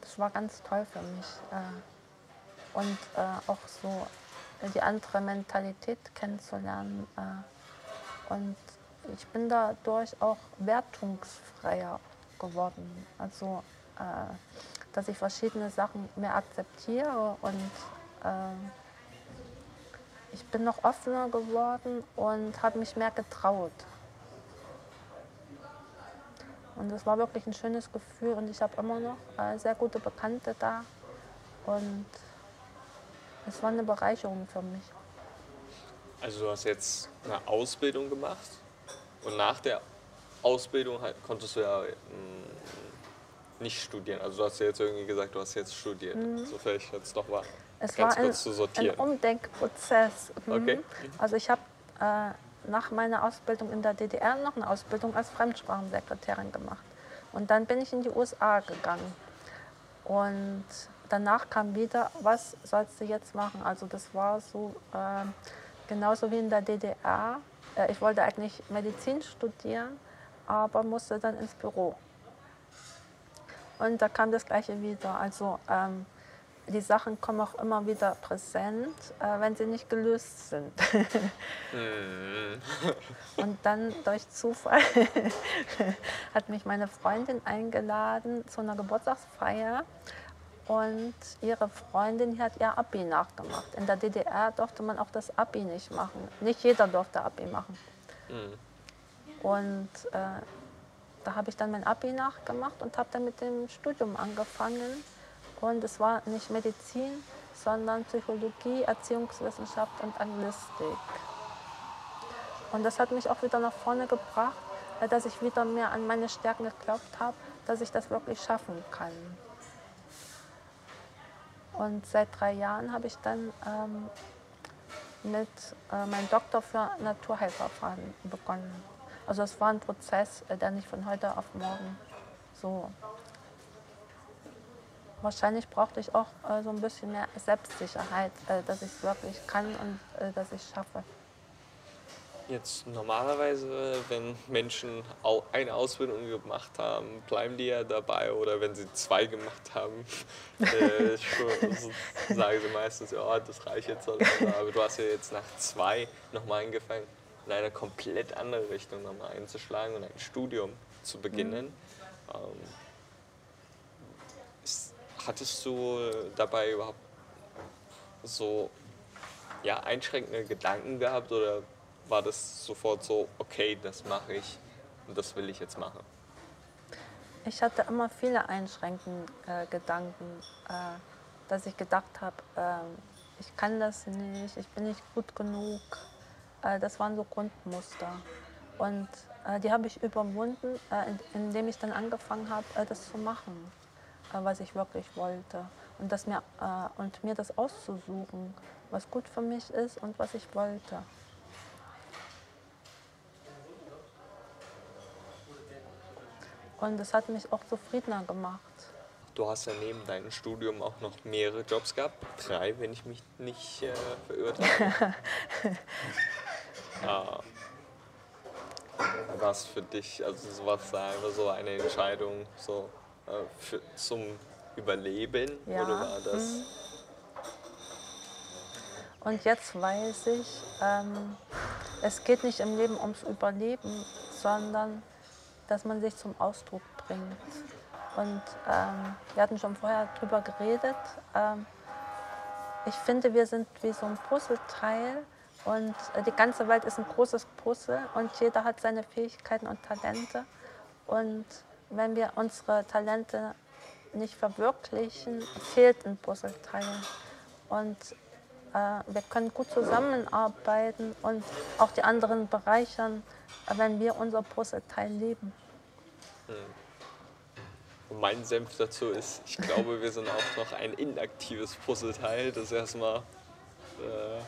das war ganz toll für mich. und auch so die andere Mentalität kennenzulernen. und ich bin dadurch auch wertungsfreier geworden. Also, dass ich verschiedene Sachen mehr akzeptiere und ich bin noch offener geworden und habe mich mehr getraut. Und es war wirklich ein schönes Gefühl und ich habe immer noch äh, sehr gute Bekannte da. Und es war eine Bereicherung für mich. Also du hast jetzt eine Ausbildung gemacht und nach der Ausbildung halt, konntest du ja mm, nicht studieren. Also du hast ja jetzt irgendwie gesagt, du hast jetzt studiert, mhm. sofern ich jetzt noch war. Es Ganz war ein, ein Umdenkprozess. Mhm. Okay. Also ich habe äh, nach meiner Ausbildung in der DDR noch eine Ausbildung als Fremdsprachensekretärin gemacht. Und dann bin ich in die USA gegangen. Und danach kam wieder, was sollst du jetzt machen? Also das war so äh, genauso wie in der DDR. Äh, ich wollte eigentlich Medizin studieren, aber musste dann ins Büro. Und da kam das Gleiche wieder. Also ähm, die Sachen kommen auch immer wieder präsent, äh, wenn sie nicht gelöst sind. Mhm. und dann durch Zufall hat mich meine Freundin eingeladen zu einer Geburtstagsfeier und ihre Freundin hat ihr Abi nachgemacht. In der DDR durfte man auch das Abi nicht machen. Nicht jeder durfte Abi machen. Mhm. Und äh, da habe ich dann mein Abi nachgemacht und habe dann mit dem Studium angefangen. Und es war nicht Medizin, sondern Psychologie, Erziehungswissenschaft und Anglistik. Und das hat mich auch wieder nach vorne gebracht, dass ich wieder mehr an meine Stärken geglaubt habe, dass ich das wirklich schaffen kann. Und seit drei Jahren habe ich dann ähm, mit äh, meinem Doktor für Naturheilverfahren begonnen. Also es war ein Prozess, äh, der nicht von heute auf morgen so. Wahrscheinlich brauchte ich auch äh, so ein bisschen mehr Selbstsicherheit, äh, dass ich es wirklich kann und äh, dass ich es schaffe. Jetzt normalerweise, wenn Menschen eine Ausbildung gemacht haben, bleiben die ja dabei oder wenn sie zwei gemacht haben, äh, sagen sie meistens, ja, das reicht jetzt. lange. Aber du hast ja jetzt nach zwei nochmal angefangen, in eine komplett andere Richtung nochmal einzuschlagen und ein Studium zu beginnen. Ähm, ist, hattest du dabei überhaupt so ja, einschränkende Gedanken gehabt oder war das sofort so, okay, das mache ich und das will ich jetzt machen? Ich hatte immer viele einschränkende äh, Gedanken, äh, dass ich gedacht habe, äh, ich kann das nicht, ich bin nicht gut genug. Äh, das waren so Grundmuster. Und äh, die habe ich überwunden, äh, in- indem ich dann angefangen habe, das zu machen, was ich wirklich wollte. Und, das mir, und mir das auszusuchen, was gut für mich ist und was ich wollte. Und das hat mich auch zufriedener gemacht. Du hast ja neben deinem Studium auch noch mehrere Jobs gehabt. Drei, wenn ich mich nicht äh, verirrt habe. ah. Was für dich, also so was da einfach so eine Entscheidung so äh, für, zum Überleben Ja, oder war das? Und jetzt weiß ich, ähm, es geht nicht im Leben ums Überleben, sondern dass man sich zum Ausdruck bringt. Und ähm, wir hatten schon vorher drüber geredet. Ähm, ich finde, wir sind wie so ein Puzzleteil und äh, die ganze Welt ist ein großes Puzzle und jeder hat seine Fähigkeiten und Talente. Und wenn wir unsere Talente nicht verwirklichen, fehlt ein Puzzleteil. Und äh, wir können gut zusammenarbeiten und auch die anderen bereichern, äh, wenn wir unser Puzzleteil leben. Und mein Senf dazu ist, ich glaube, wir sind auch noch ein inaktives Puzzleteil, das erstmal äh,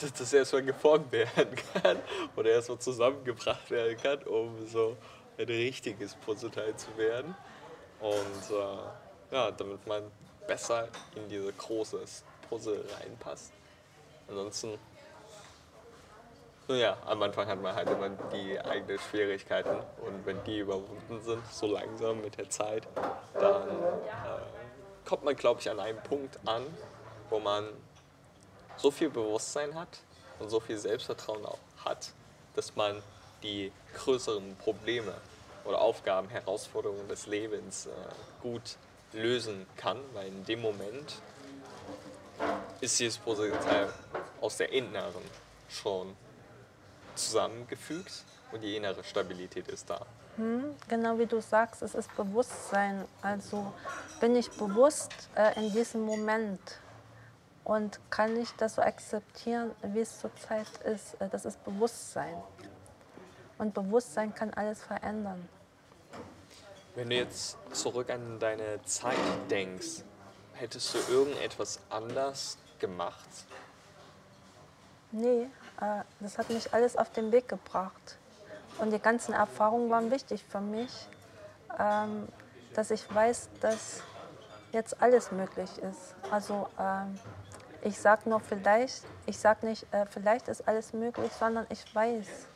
das, das erstmal geformt werden kann oder erstmal zusammengebracht werden kann, um so ein richtiges Puzzleteil zu werden. Und äh, ja, damit man besser in dieses große Puzzle reinpasst. Ansonsten nun ja, am Anfang hat man halt immer die eigenen Schwierigkeiten und wenn die überwunden sind, so langsam mit der Zeit, dann äh, kommt man, glaube ich, an einen Punkt an, wo man so viel Bewusstsein hat und so viel Selbstvertrauen auch hat, dass man die größeren Probleme oder Aufgaben, Herausforderungen des Lebens äh, gut lösen kann, weil in dem Moment ist dieses Puzzleteil aus der inneren schon zusammengefügt und die innere Stabilität ist da. Genau wie du sagst, es ist Bewusstsein. Also bin ich bewusst äh, in diesem Moment und kann ich das so akzeptieren, wie es zurzeit ist. Äh, das ist Bewusstsein. Und Bewusstsein kann alles verändern. Wenn du jetzt zurück an deine Zeit denkst, hättest du irgendetwas anders gemacht? Nee, äh, das hat mich alles auf den Weg gebracht. Und die ganzen Erfahrungen waren wichtig für mich, ähm, dass ich weiß, dass jetzt alles möglich ist. Also ähm, ich sage nur vielleicht, ich sage nicht, äh, vielleicht ist alles möglich, sondern ich weiß,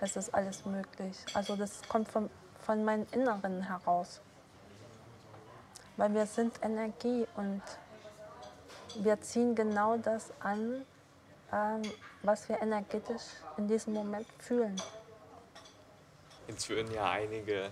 es ist alles möglich. Also das kommt von, von meinem Inneren heraus. Weil wir sind Energie und wir ziehen genau das an, ähm, was wir energetisch in diesem Moment fühlen. Jetzt würden ja einige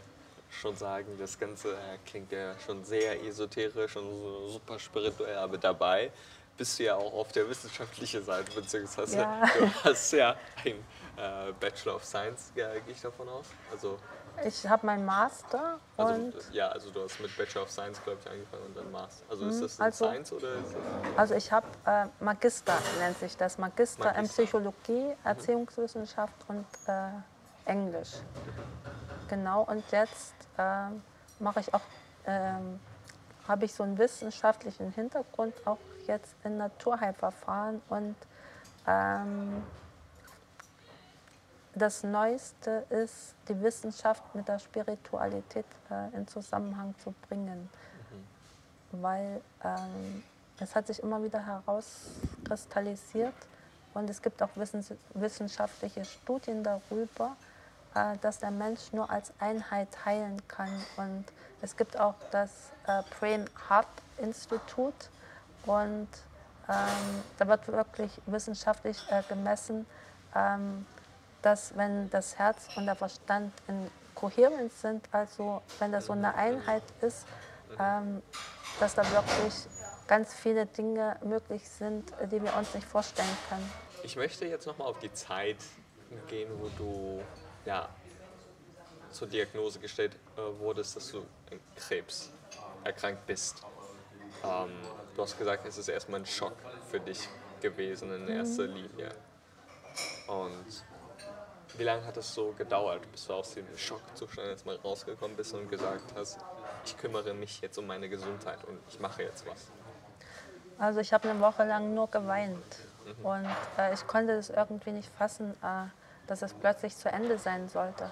schon sagen, das Ganze äh, klingt ja schon sehr esoterisch und super spirituell, aber dabei bist du ja auch auf der wissenschaftlichen Seite, beziehungsweise Ja. du hast ja ein äh, Bachelor of Science, ja, gehe ich davon aus. Also, Ich habe meinen Master also und ja, also du hast mit Bachelor of Science, glaube ich, angefangen und dann Master. Also ist das in also- Science oder ist das also ich habe äh, Magister nennt sich das Magister, in Magister. Psychologie, Erziehungswissenschaft und äh, Englisch. Genau und jetzt ähm, mache ich auch ähm, habe ich so einen wissenschaftlichen Hintergrund auch jetzt in Naturheilverfahren und ähm, das Neueste ist, die Wissenschaft mit der Spiritualität äh, in Zusammenhang zu bringen. Mhm. Weil ähm, es hat sich immer wieder herauskristallisiert und es gibt auch wissenschaftliche Studien darüber, äh, dass der Mensch nur als Einheit heilen kann. Und es gibt auch das äh, Brain Hub Institut und ähm, da wird wirklich wissenschaftlich äh, gemessen, ähm, dass wenn das Herz und der Verstand in Kohärenz sind, also wenn das so eine Einheit ist, ähm, dass da wirklich ganz viele Dinge möglich sind, die wir uns nicht vorstellen können. Ich möchte jetzt nochmal auf die Zeit gehen, wo du ja, zur Diagnose gestellt äh, wurdest, dass du an Krebs erkrankt bist. Ähm, du hast gesagt, es ist erstmal ein Schock für dich gewesen in erster mhm. Linie. Und wie lange hat es so gedauert, bis du aus dem Schockzustand jetzt mal rausgekommen bist und gesagt hast, ich kümmere mich jetzt um meine Gesundheit und ich mache jetzt was? Also ich habe eine Woche lang nur geweint mhm. und äh, ich konnte es irgendwie nicht fassen, äh, dass es plötzlich zu Ende sein sollte.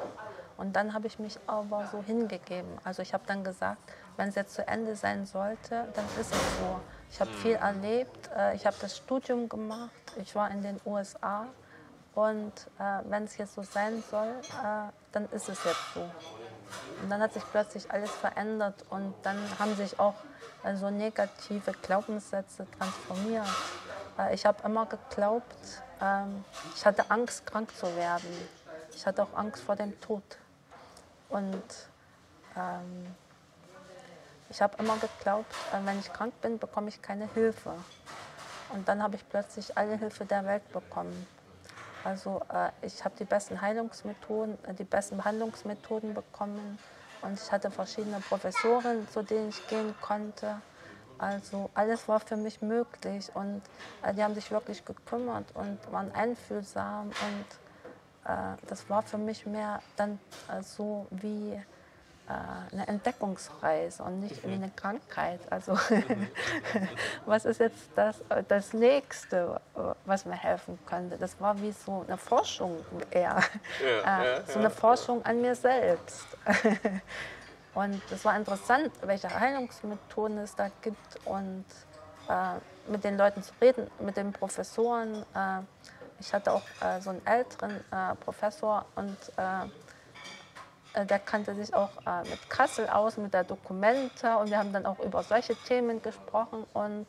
Und dann habe ich mich aber so hingegeben. Also ich habe dann gesagt, wenn es jetzt zu Ende sein sollte, dann ist es so. Ich habe viel erlebt, äh, ich habe das Studium gemacht, ich war in den USA und äh, wenn es jetzt so sein soll, äh, dann ist es jetzt so. Und dann hat sich plötzlich alles verändert und dann haben sich auch so negative Glaubenssätze transformiert. ich habe immer geglaubt, ähm, ich hatte Angst, krank zu werden. Ich hatte auch Angst vor dem Tod. Und ähm, ich habe immer geglaubt, äh, wenn ich krank bin, bekomme ich keine Hilfe. Und dann habe ich plötzlich alle Hilfe der Welt bekommen. Also äh, ich habe die besten Heilungsmethoden, äh, die besten Behandlungsmethoden bekommen. Und ich hatte verschiedene Professoren, zu denen ich gehen konnte. Also alles war für mich möglich und die haben sich wirklich gekümmert und waren einfühlsam und das war für mich mehr dann so wie eine Entdeckungsreise und nicht wie eine Krankheit. Also was ist jetzt das, das Nächste, was mir helfen könnte? Das war wie so eine Forschung eher, ja, äh, ja, so eine ja, Forschung an mir selbst. Und es war interessant, welche Heilungsmethoden es da gibt und äh, mit den Leuten zu reden, mit den Professoren. Äh, ich hatte auch äh, so einen älteren äh, Professor und äh, äh, der kannte sich auch mit Kassel aus, mit der Dokumente und wir haben dann auch über solche Themen gesprochen und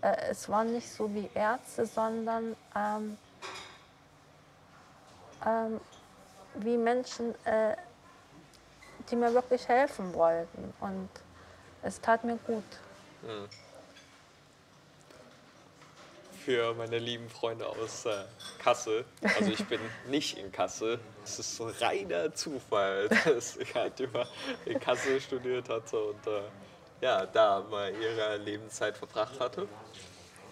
es war nicht so wie Ärzte, sondern ähm, ähm, wie Menschen die mir wirklich helfen wollten. Und es tat mir gut. Hm. Für meine lieben Freunde aus äh, Kassel, also ich bin nicht in Kassel, es ist so reiner Zufall, dass ich halt über in Kassel studiert hatte und äh, ja, da mal ihre Lebenszeit verbracht hatte.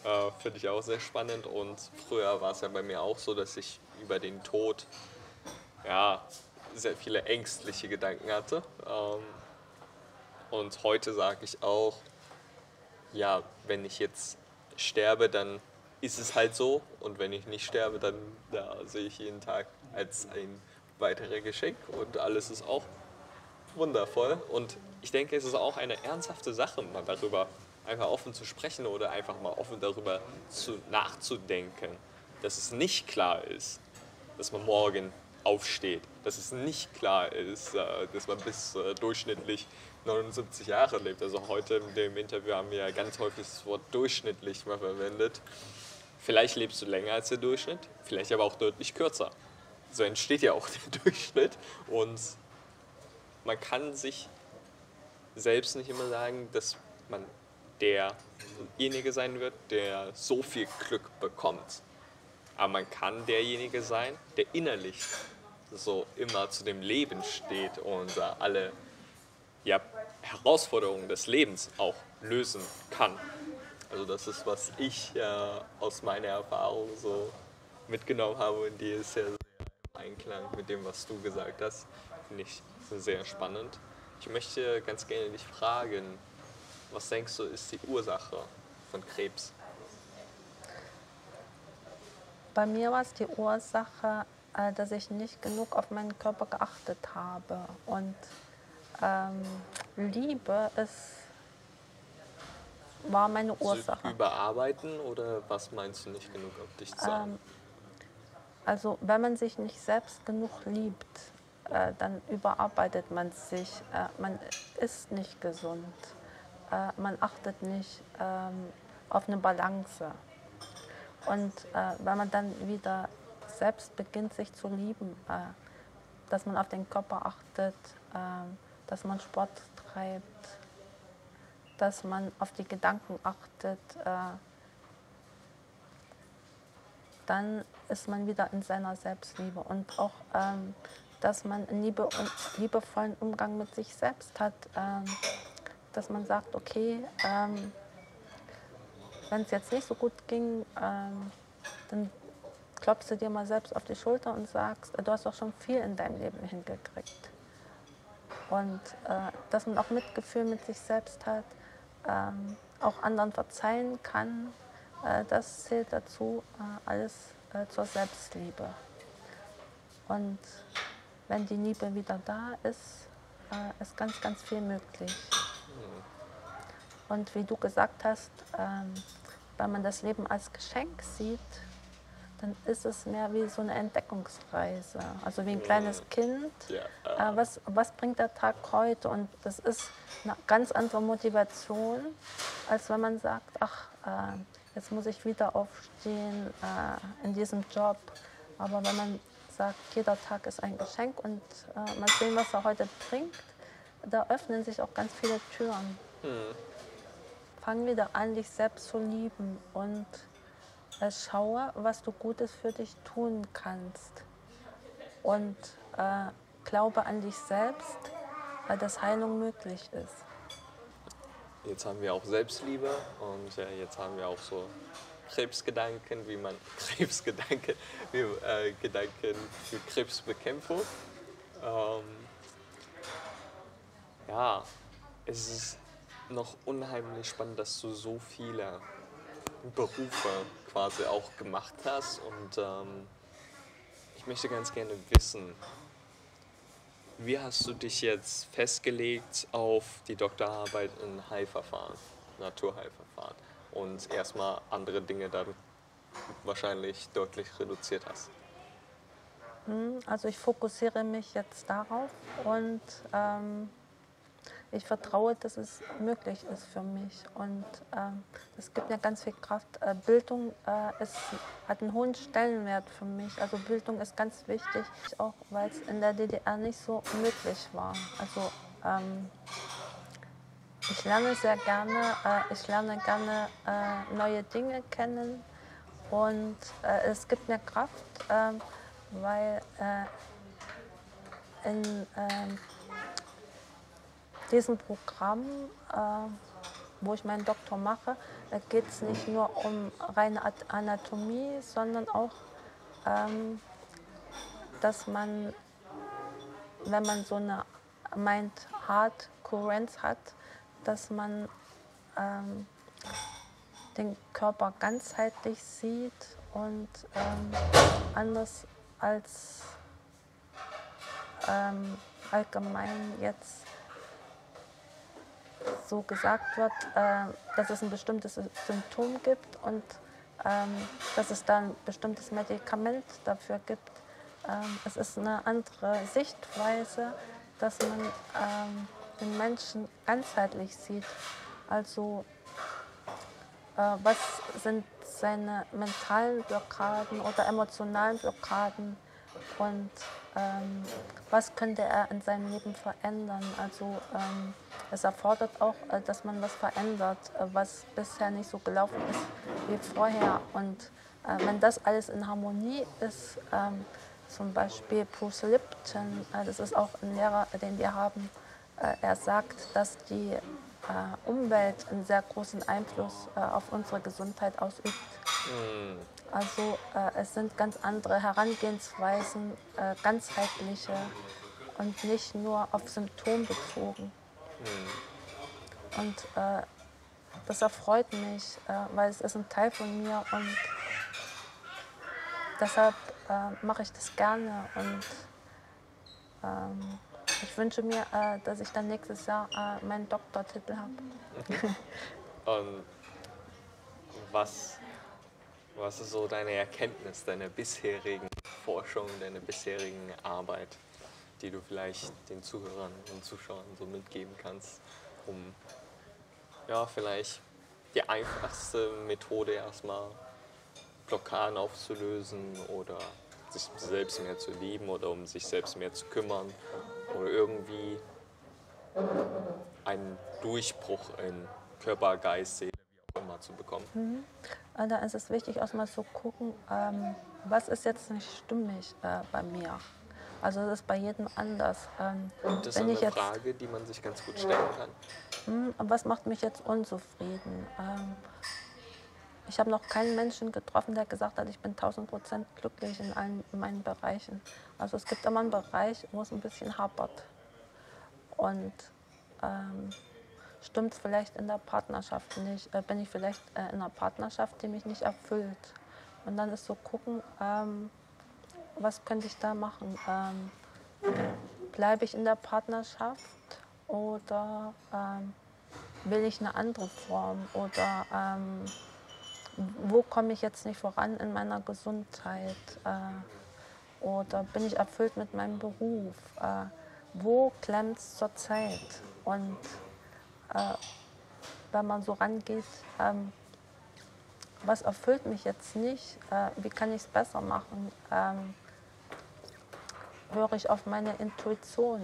Äh, Finde ich auch sehr spannend und früher war es ja bei mir auch so, dass ich über den Tod ja, sehr viele ängstliche Gedanken hatte. Ähm, und heute sage ich auch, ja, wenn ich jetzt sterbe, dann ist es halt so. Und wenn ich nicht sterbe, dann ja, sehe ich jeden Tag als ein weiteres Geschenk und alles ist auch wundervoll. Und ich denke, es ist auch eine ernsthafte Sache, mal darüber einfach offen zu sprechen oder einfach mal offen darüber zu, nachzudenken, dass es nicht klar ist, dass man morgen aufsteht. Dass es nicht klar ist, äh, dass man bis äh, durchschnittlich 79 Jahre lebt. Also heute in dem Interview haben wir ja ganz häufig das Wort durchschnittlich mal verwendet. Vielleicht lebst du länger als der Durchschnitt, vielleicht aber auch deutlich kürzer. So entsteht ja auch der Durchschnitt und man kann sich selbst nicht immer sagen, dass man derjenige sein wird, der so viel Glück bekommt. Aber man kann derjenige sein, der innerlich so immer zu dem Leben steht und äh, alle ja, Herausforderungen des Lebens auch lösen kann. Also das ist, was ich äh, aus meiner Erfahrung so mitgenommen habe und die ist ja sehr im Einklang mit dem, was du gesagt hast. Finde ich sehr spannend. Ich möchte ganz gerne dich fragen, was denkst du, ist die Ursache von Krebs? Bei mir war es die Ursache, äh, dass ich nicht genug auf meinen Körper geachtet habe. Und ähm, Liebe ist, war meine Ursache. Überarbeiten oder was meinst du nicht genug auf dich zu ähm, Also wenn man sich nicht selbst genug liebt, äh, dann überarbeitet man sich. Äh, man ist nicht gesund. Äh, man achtet nicht ähm, auf eine Balance. Und äh, wenn man dann wieder selbst beginnt, sich zu lieben, äh, dass man auf den Körper achtet, äh, dass man Sport treibt, dass man auf die Gedanken achtet, äh, dann ist man wieder in seiner Selbstliebe und auch, ähm, dass man einen liebe liebevollen Umgang mit sich selbst hat, ähm, dass man sagt, okay, ähm, wenn es jetzt nicht so gut ging, dann klopfst du dir mal selbst auf die Schulter und sagst, du hast doch schon viel in deinem Leben hingekriegt. Und äh, dass man auch Mitgefühl mit sich selbst hat, ähm, auch anderen verzeihen kann, äh, das zählt dazu, äh, alles äh, zur Selbstliebe. Und wenn die Liebe wieder da ist, äh, ist ganz, ganz viel möglich. Und wie du gesagt hast, ähm, wenn man das Leben als Geschenk sieht, dann ist es mehr wie so eine Entdeckungsreise. Also wie ein kleines Kind. Ja. Äh, was, was bringt der Tag heute? Und das ist eine ganz andere Motivation, als wenn man sagt, ach, äh, jetzt muss ich wieder aufstehen äh, in diesem Job. Aber wenn man sagt, jeder Tag ist ein Geschenk und äh, mal sehen, was er heute bringt, da öffnen sich auch ganz viele Türen. Hm fang wieder an, dich selbst zu lieben und schaue, was du Gutes für dich tun kannst. Und äh, glaube an dich selbst, weil das Heilung möglich ist. Jetzt haben wir auch Selbstliebe und äh, jetzt haben wir auch so Krebsgedanken, wie man Krebsgedanken, wie, äh, Gedanken für Krebsbekämpfung. Ähm, ja, es ist noch unheimlich spannend, dass du so viele Berufe quasi auch gemacht hast. Und ähm, ich möchte ganz gerne wissen, wie hast du dich jetzt festgelegt auf die Doktorarbeit in Heilverfahren, Naturheilverfahren und erstmal andere Dinge dann wahrscheinlich deutlich reduziert hast? Hm, also ich fokussiere mich jetzt darauf und ähm, ich vertraue, dass es möglich ist für mich. Und ähm, das gibt mir ganz viel Kraft. Äh, Bildung äh, ist, hat einen hohen Stellenwert für mich. Also Bildung ist ganz wichtig, auch weil es in der DDR nicht so möglich war. Also ähm, ich lerne sehr gerne, äh, ich lerne gerne äh, neue Dinge kennen und äh, es gibt mir Kraft, ähm, weil in ähm, diesem Programm, äh, wo ich meinen Doktor mache, geht es nicht nur um reine Anatomie, sondern auch, ähm, dass man, wenn man so eine Mind-Heart-Kohärenz hat, dass man ähm, den Körper ganzheitlich sieht und ähm, anders als ähm, allgemein jetzt so gesagt wird, äh, dass es ein bestimmtes Symptom gibt und ähm, dass es dann ein bestimmtes Medikament dafür gibt. Ähm, es ist eine andere Sichtweise, dass man ähm, den Menschen ganzheitlich sieht. Also äh, was sind seine mentalen Blockaden oder emotionalen Blockaden und ähm, was könnte er in seinem Leben verändern. Also ähm, es erfordert auch, äh, dass man was verändert, äh, was bisher nicht so gelaufen ist wie vorher. Und äh, wenn das alles in Harmonie ist, ähm, zum Beispiel Bruce Lipton, äh, das ist auch ein Lehrer, den wir haben, äh, er sagt, dass die äh, Umwelt einen sehr großen Einfluss auf unsere Gesundheit ausübt. Mhm. Also äh, es sind ganz andere Herangehensweisen, äh, ganzheitliche und nicht nur auf Symptom bezogen. Mhm. Und äh, das erfreut mich, äh, weil es ist ein Teil von mir und deshalb äh, mache ich das gerne und ähm, ich wünsche mir, äh, dass ich dann nächstes Jahr meinen Doktortitel habe. Und was, was ist so deine Erkenntnis deiner bisherigen Forschung, deiner bisherigen Arbeit, die du vielleicht den Zuhörern und Zuschauern so mitgeben kannst, um ja, vielleicht die einfachste Methode erstmal Blockaden aufzulösen oder sich selbst mehr zu lieben oder um sich selbst mehr zu kümmern oder irgendwie einen Durchbruch in Körper, Geist, Seele, zu bekommen. Äh, Da ist es wichtig, erstmal zu gucken, ähm, was ist jetzt nicht stimmig äh, bei mir. Also das ist bei jedem anders. Ähm, Und das ist eine jetzt, Frage, die man sich ganz gut stellen kann. hm, was macht mich jetzt unzufrieden? Ähm, ich habe noch keinen Menschen getroffen, der gesagt hat, ich bin 1000 Prozent glücklich in allen meinen Bereichen. Also es gibt immer einen Bereich, wo es ein bisschen hapert. Und ähm, stimmt vielleicht in der Partnerschaft nicht, äh, bin ich vielleicht äh, in einer Partnerschaft, die mich nicht erfüllt. Und dann ist so gucken, ähm, was könnte ich da machen? Ähm, Bleibe ich in der Partnerschaft oder ähm, will ich eine andere Form? Oder ähm, wo komme ich jetzt nicht voran in meiner Gesundheit? Äh, oder bin ich erfüllt mit meinem Beruf? Äh, wo klemmt es zurzeit? Und äh, wenn man so rangeht, ähm, was erfüllt mich jetzt nicht? Äh, wie kann ich es besser machen? Ähm, höre ich auf meine Intuition?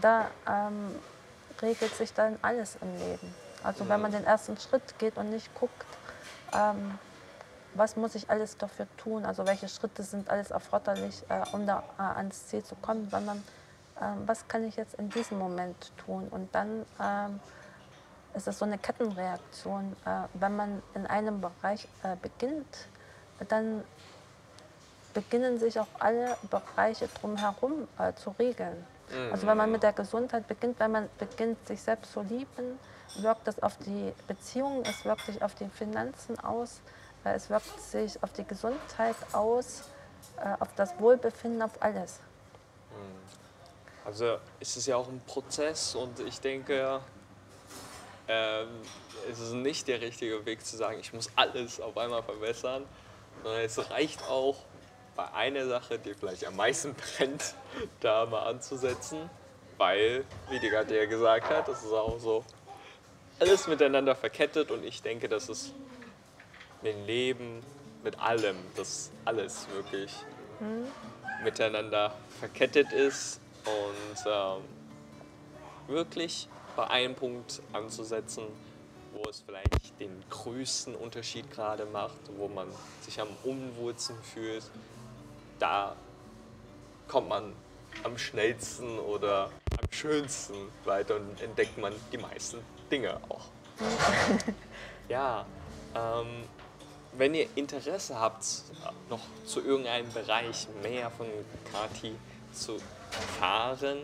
Da ähm, regelt sich dann alles im Leben. Also wenn man den ersten Schritt geht und nicht guckt, ähm, was muss ich alles dafür tun, also welche Schritte sind alles erforderlich, äh, um da äh, ans Ziel zu kommen, sondern was kann ich jetzt in diesem Moment tun? Und dann ähm, ist es so eine Kettenreaktion. Äh, wenn man in einem Bereich äh, beginnt, dann beginnen sich auch alle Bereiche drumherum äh, zu regeln. Also wenn man mit der Gesundheit beginnt, wenn man beginnt, sich selbst zu lieben, wirkt das auf die Beziehungen, es wirkt sich auf die Finanzen aus, äh, es wirkt sich auf die Gesundheit aus, äh, auf das Wohlbefinden, auf alles. Also es ist ja auch ein Prozess und ich denke, ähm, es ist nicht der richtige Weg zu sagen, ich muss alles auf einmal verbessern, sondern es reicht auch bei einer Sache, die vielleicht am meisten brennt, da mal anzusetzen, weil, wie die Katja ja gesagt hat, das ist auch so alles miteinander verkettet und ich denke, dass es mit Leben, mit allem, dass alles wirklich miteinander verkettet ist und ähm, wirklich bei einem Punkt anzusetzen, wo es vielleicht den größten Unterschied gerade macht, wo man sich am unwohlsten fühlt, da kommt man am schnellsten oder am schönsten weiter und entdeckt man die meisten Dinge auch. ja, ähm, wenn ihr Interesse habt, noch zu irgendeinem Bereich mehr von Kati zu erfahren,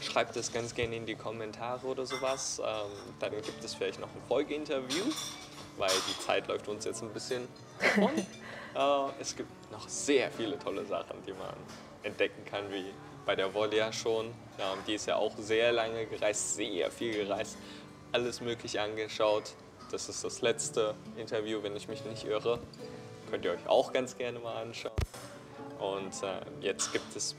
schreibt es ganz gerne in die Kommentare oder sowas. Ähm, dann gibt es vielleicht noch ein Folgeinterview, weil die Zeit läuft uns jetzt ein bisschen davon. äh, es gibt noch sehr viele tolle Sachen, die man entdecken kann, wie bei der Volia schon. Ähm, die ist ja auch sehr lange gereist, sehr viel gereist, alles Mögliche angeschaut. Das ist das letzte Interview, wenn ich mich nicht irre. Könnt ihr euch auch ganz gerne mal anschauen. Und äh, jetzt gibt es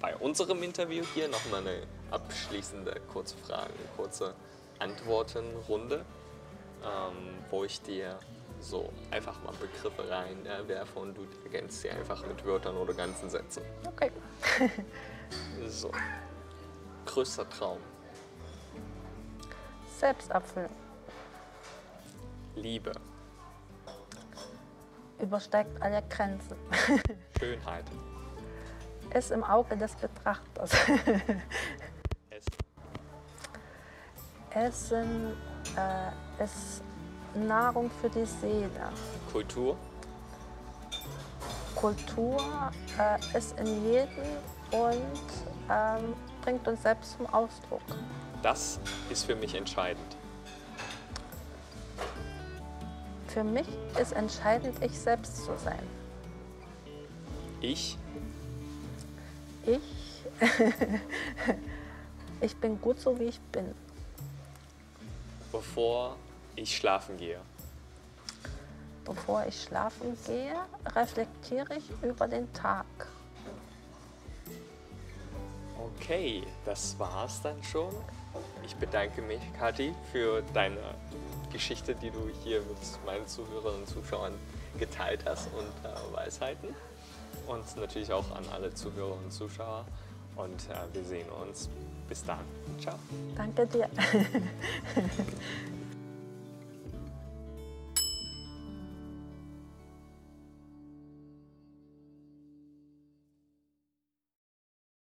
bei unserem Interview hier nochmal eine abschließende kurze Frage, kurze Antwortenrunde, ähm, wo ich dir so einfach mal Begriffe reinwerfe und du ergänzt sie einfach mit Wörtern oder ganzen Sätzen. Okay. So. Größter Traum. Selbsterfüllung Liebe. übersteigt alle Grenzen. Schönheit. Ist im Auge des Betrachters. Essen. Essen äh, ist Nahrung für die Seele. Kultur. Kultur äh, ist in jedem und ähm, bringt uns selbst zum Ausdruck. Das ist für mich entscheidend. Für mich ist entscheidend, ich selbst zu sein. Ich, Ich, ich bin gut so, wie ich bin. bevor ich schlafen gehe. Bevor ich schlafen gehe, reflektiere ich über den Tag. Okay, das war's dann schon. Ich bedanke mich, Kathi, für deine Geschichte, die du hier mit meinen Zuhörern und Zuschauern geteilt hast und äh, Weisheiten. Und natürlich auch an alle Zuhörer und Zuschauer. Und äh, wir sehen uns. Bis dann. Ciao. Danke dir.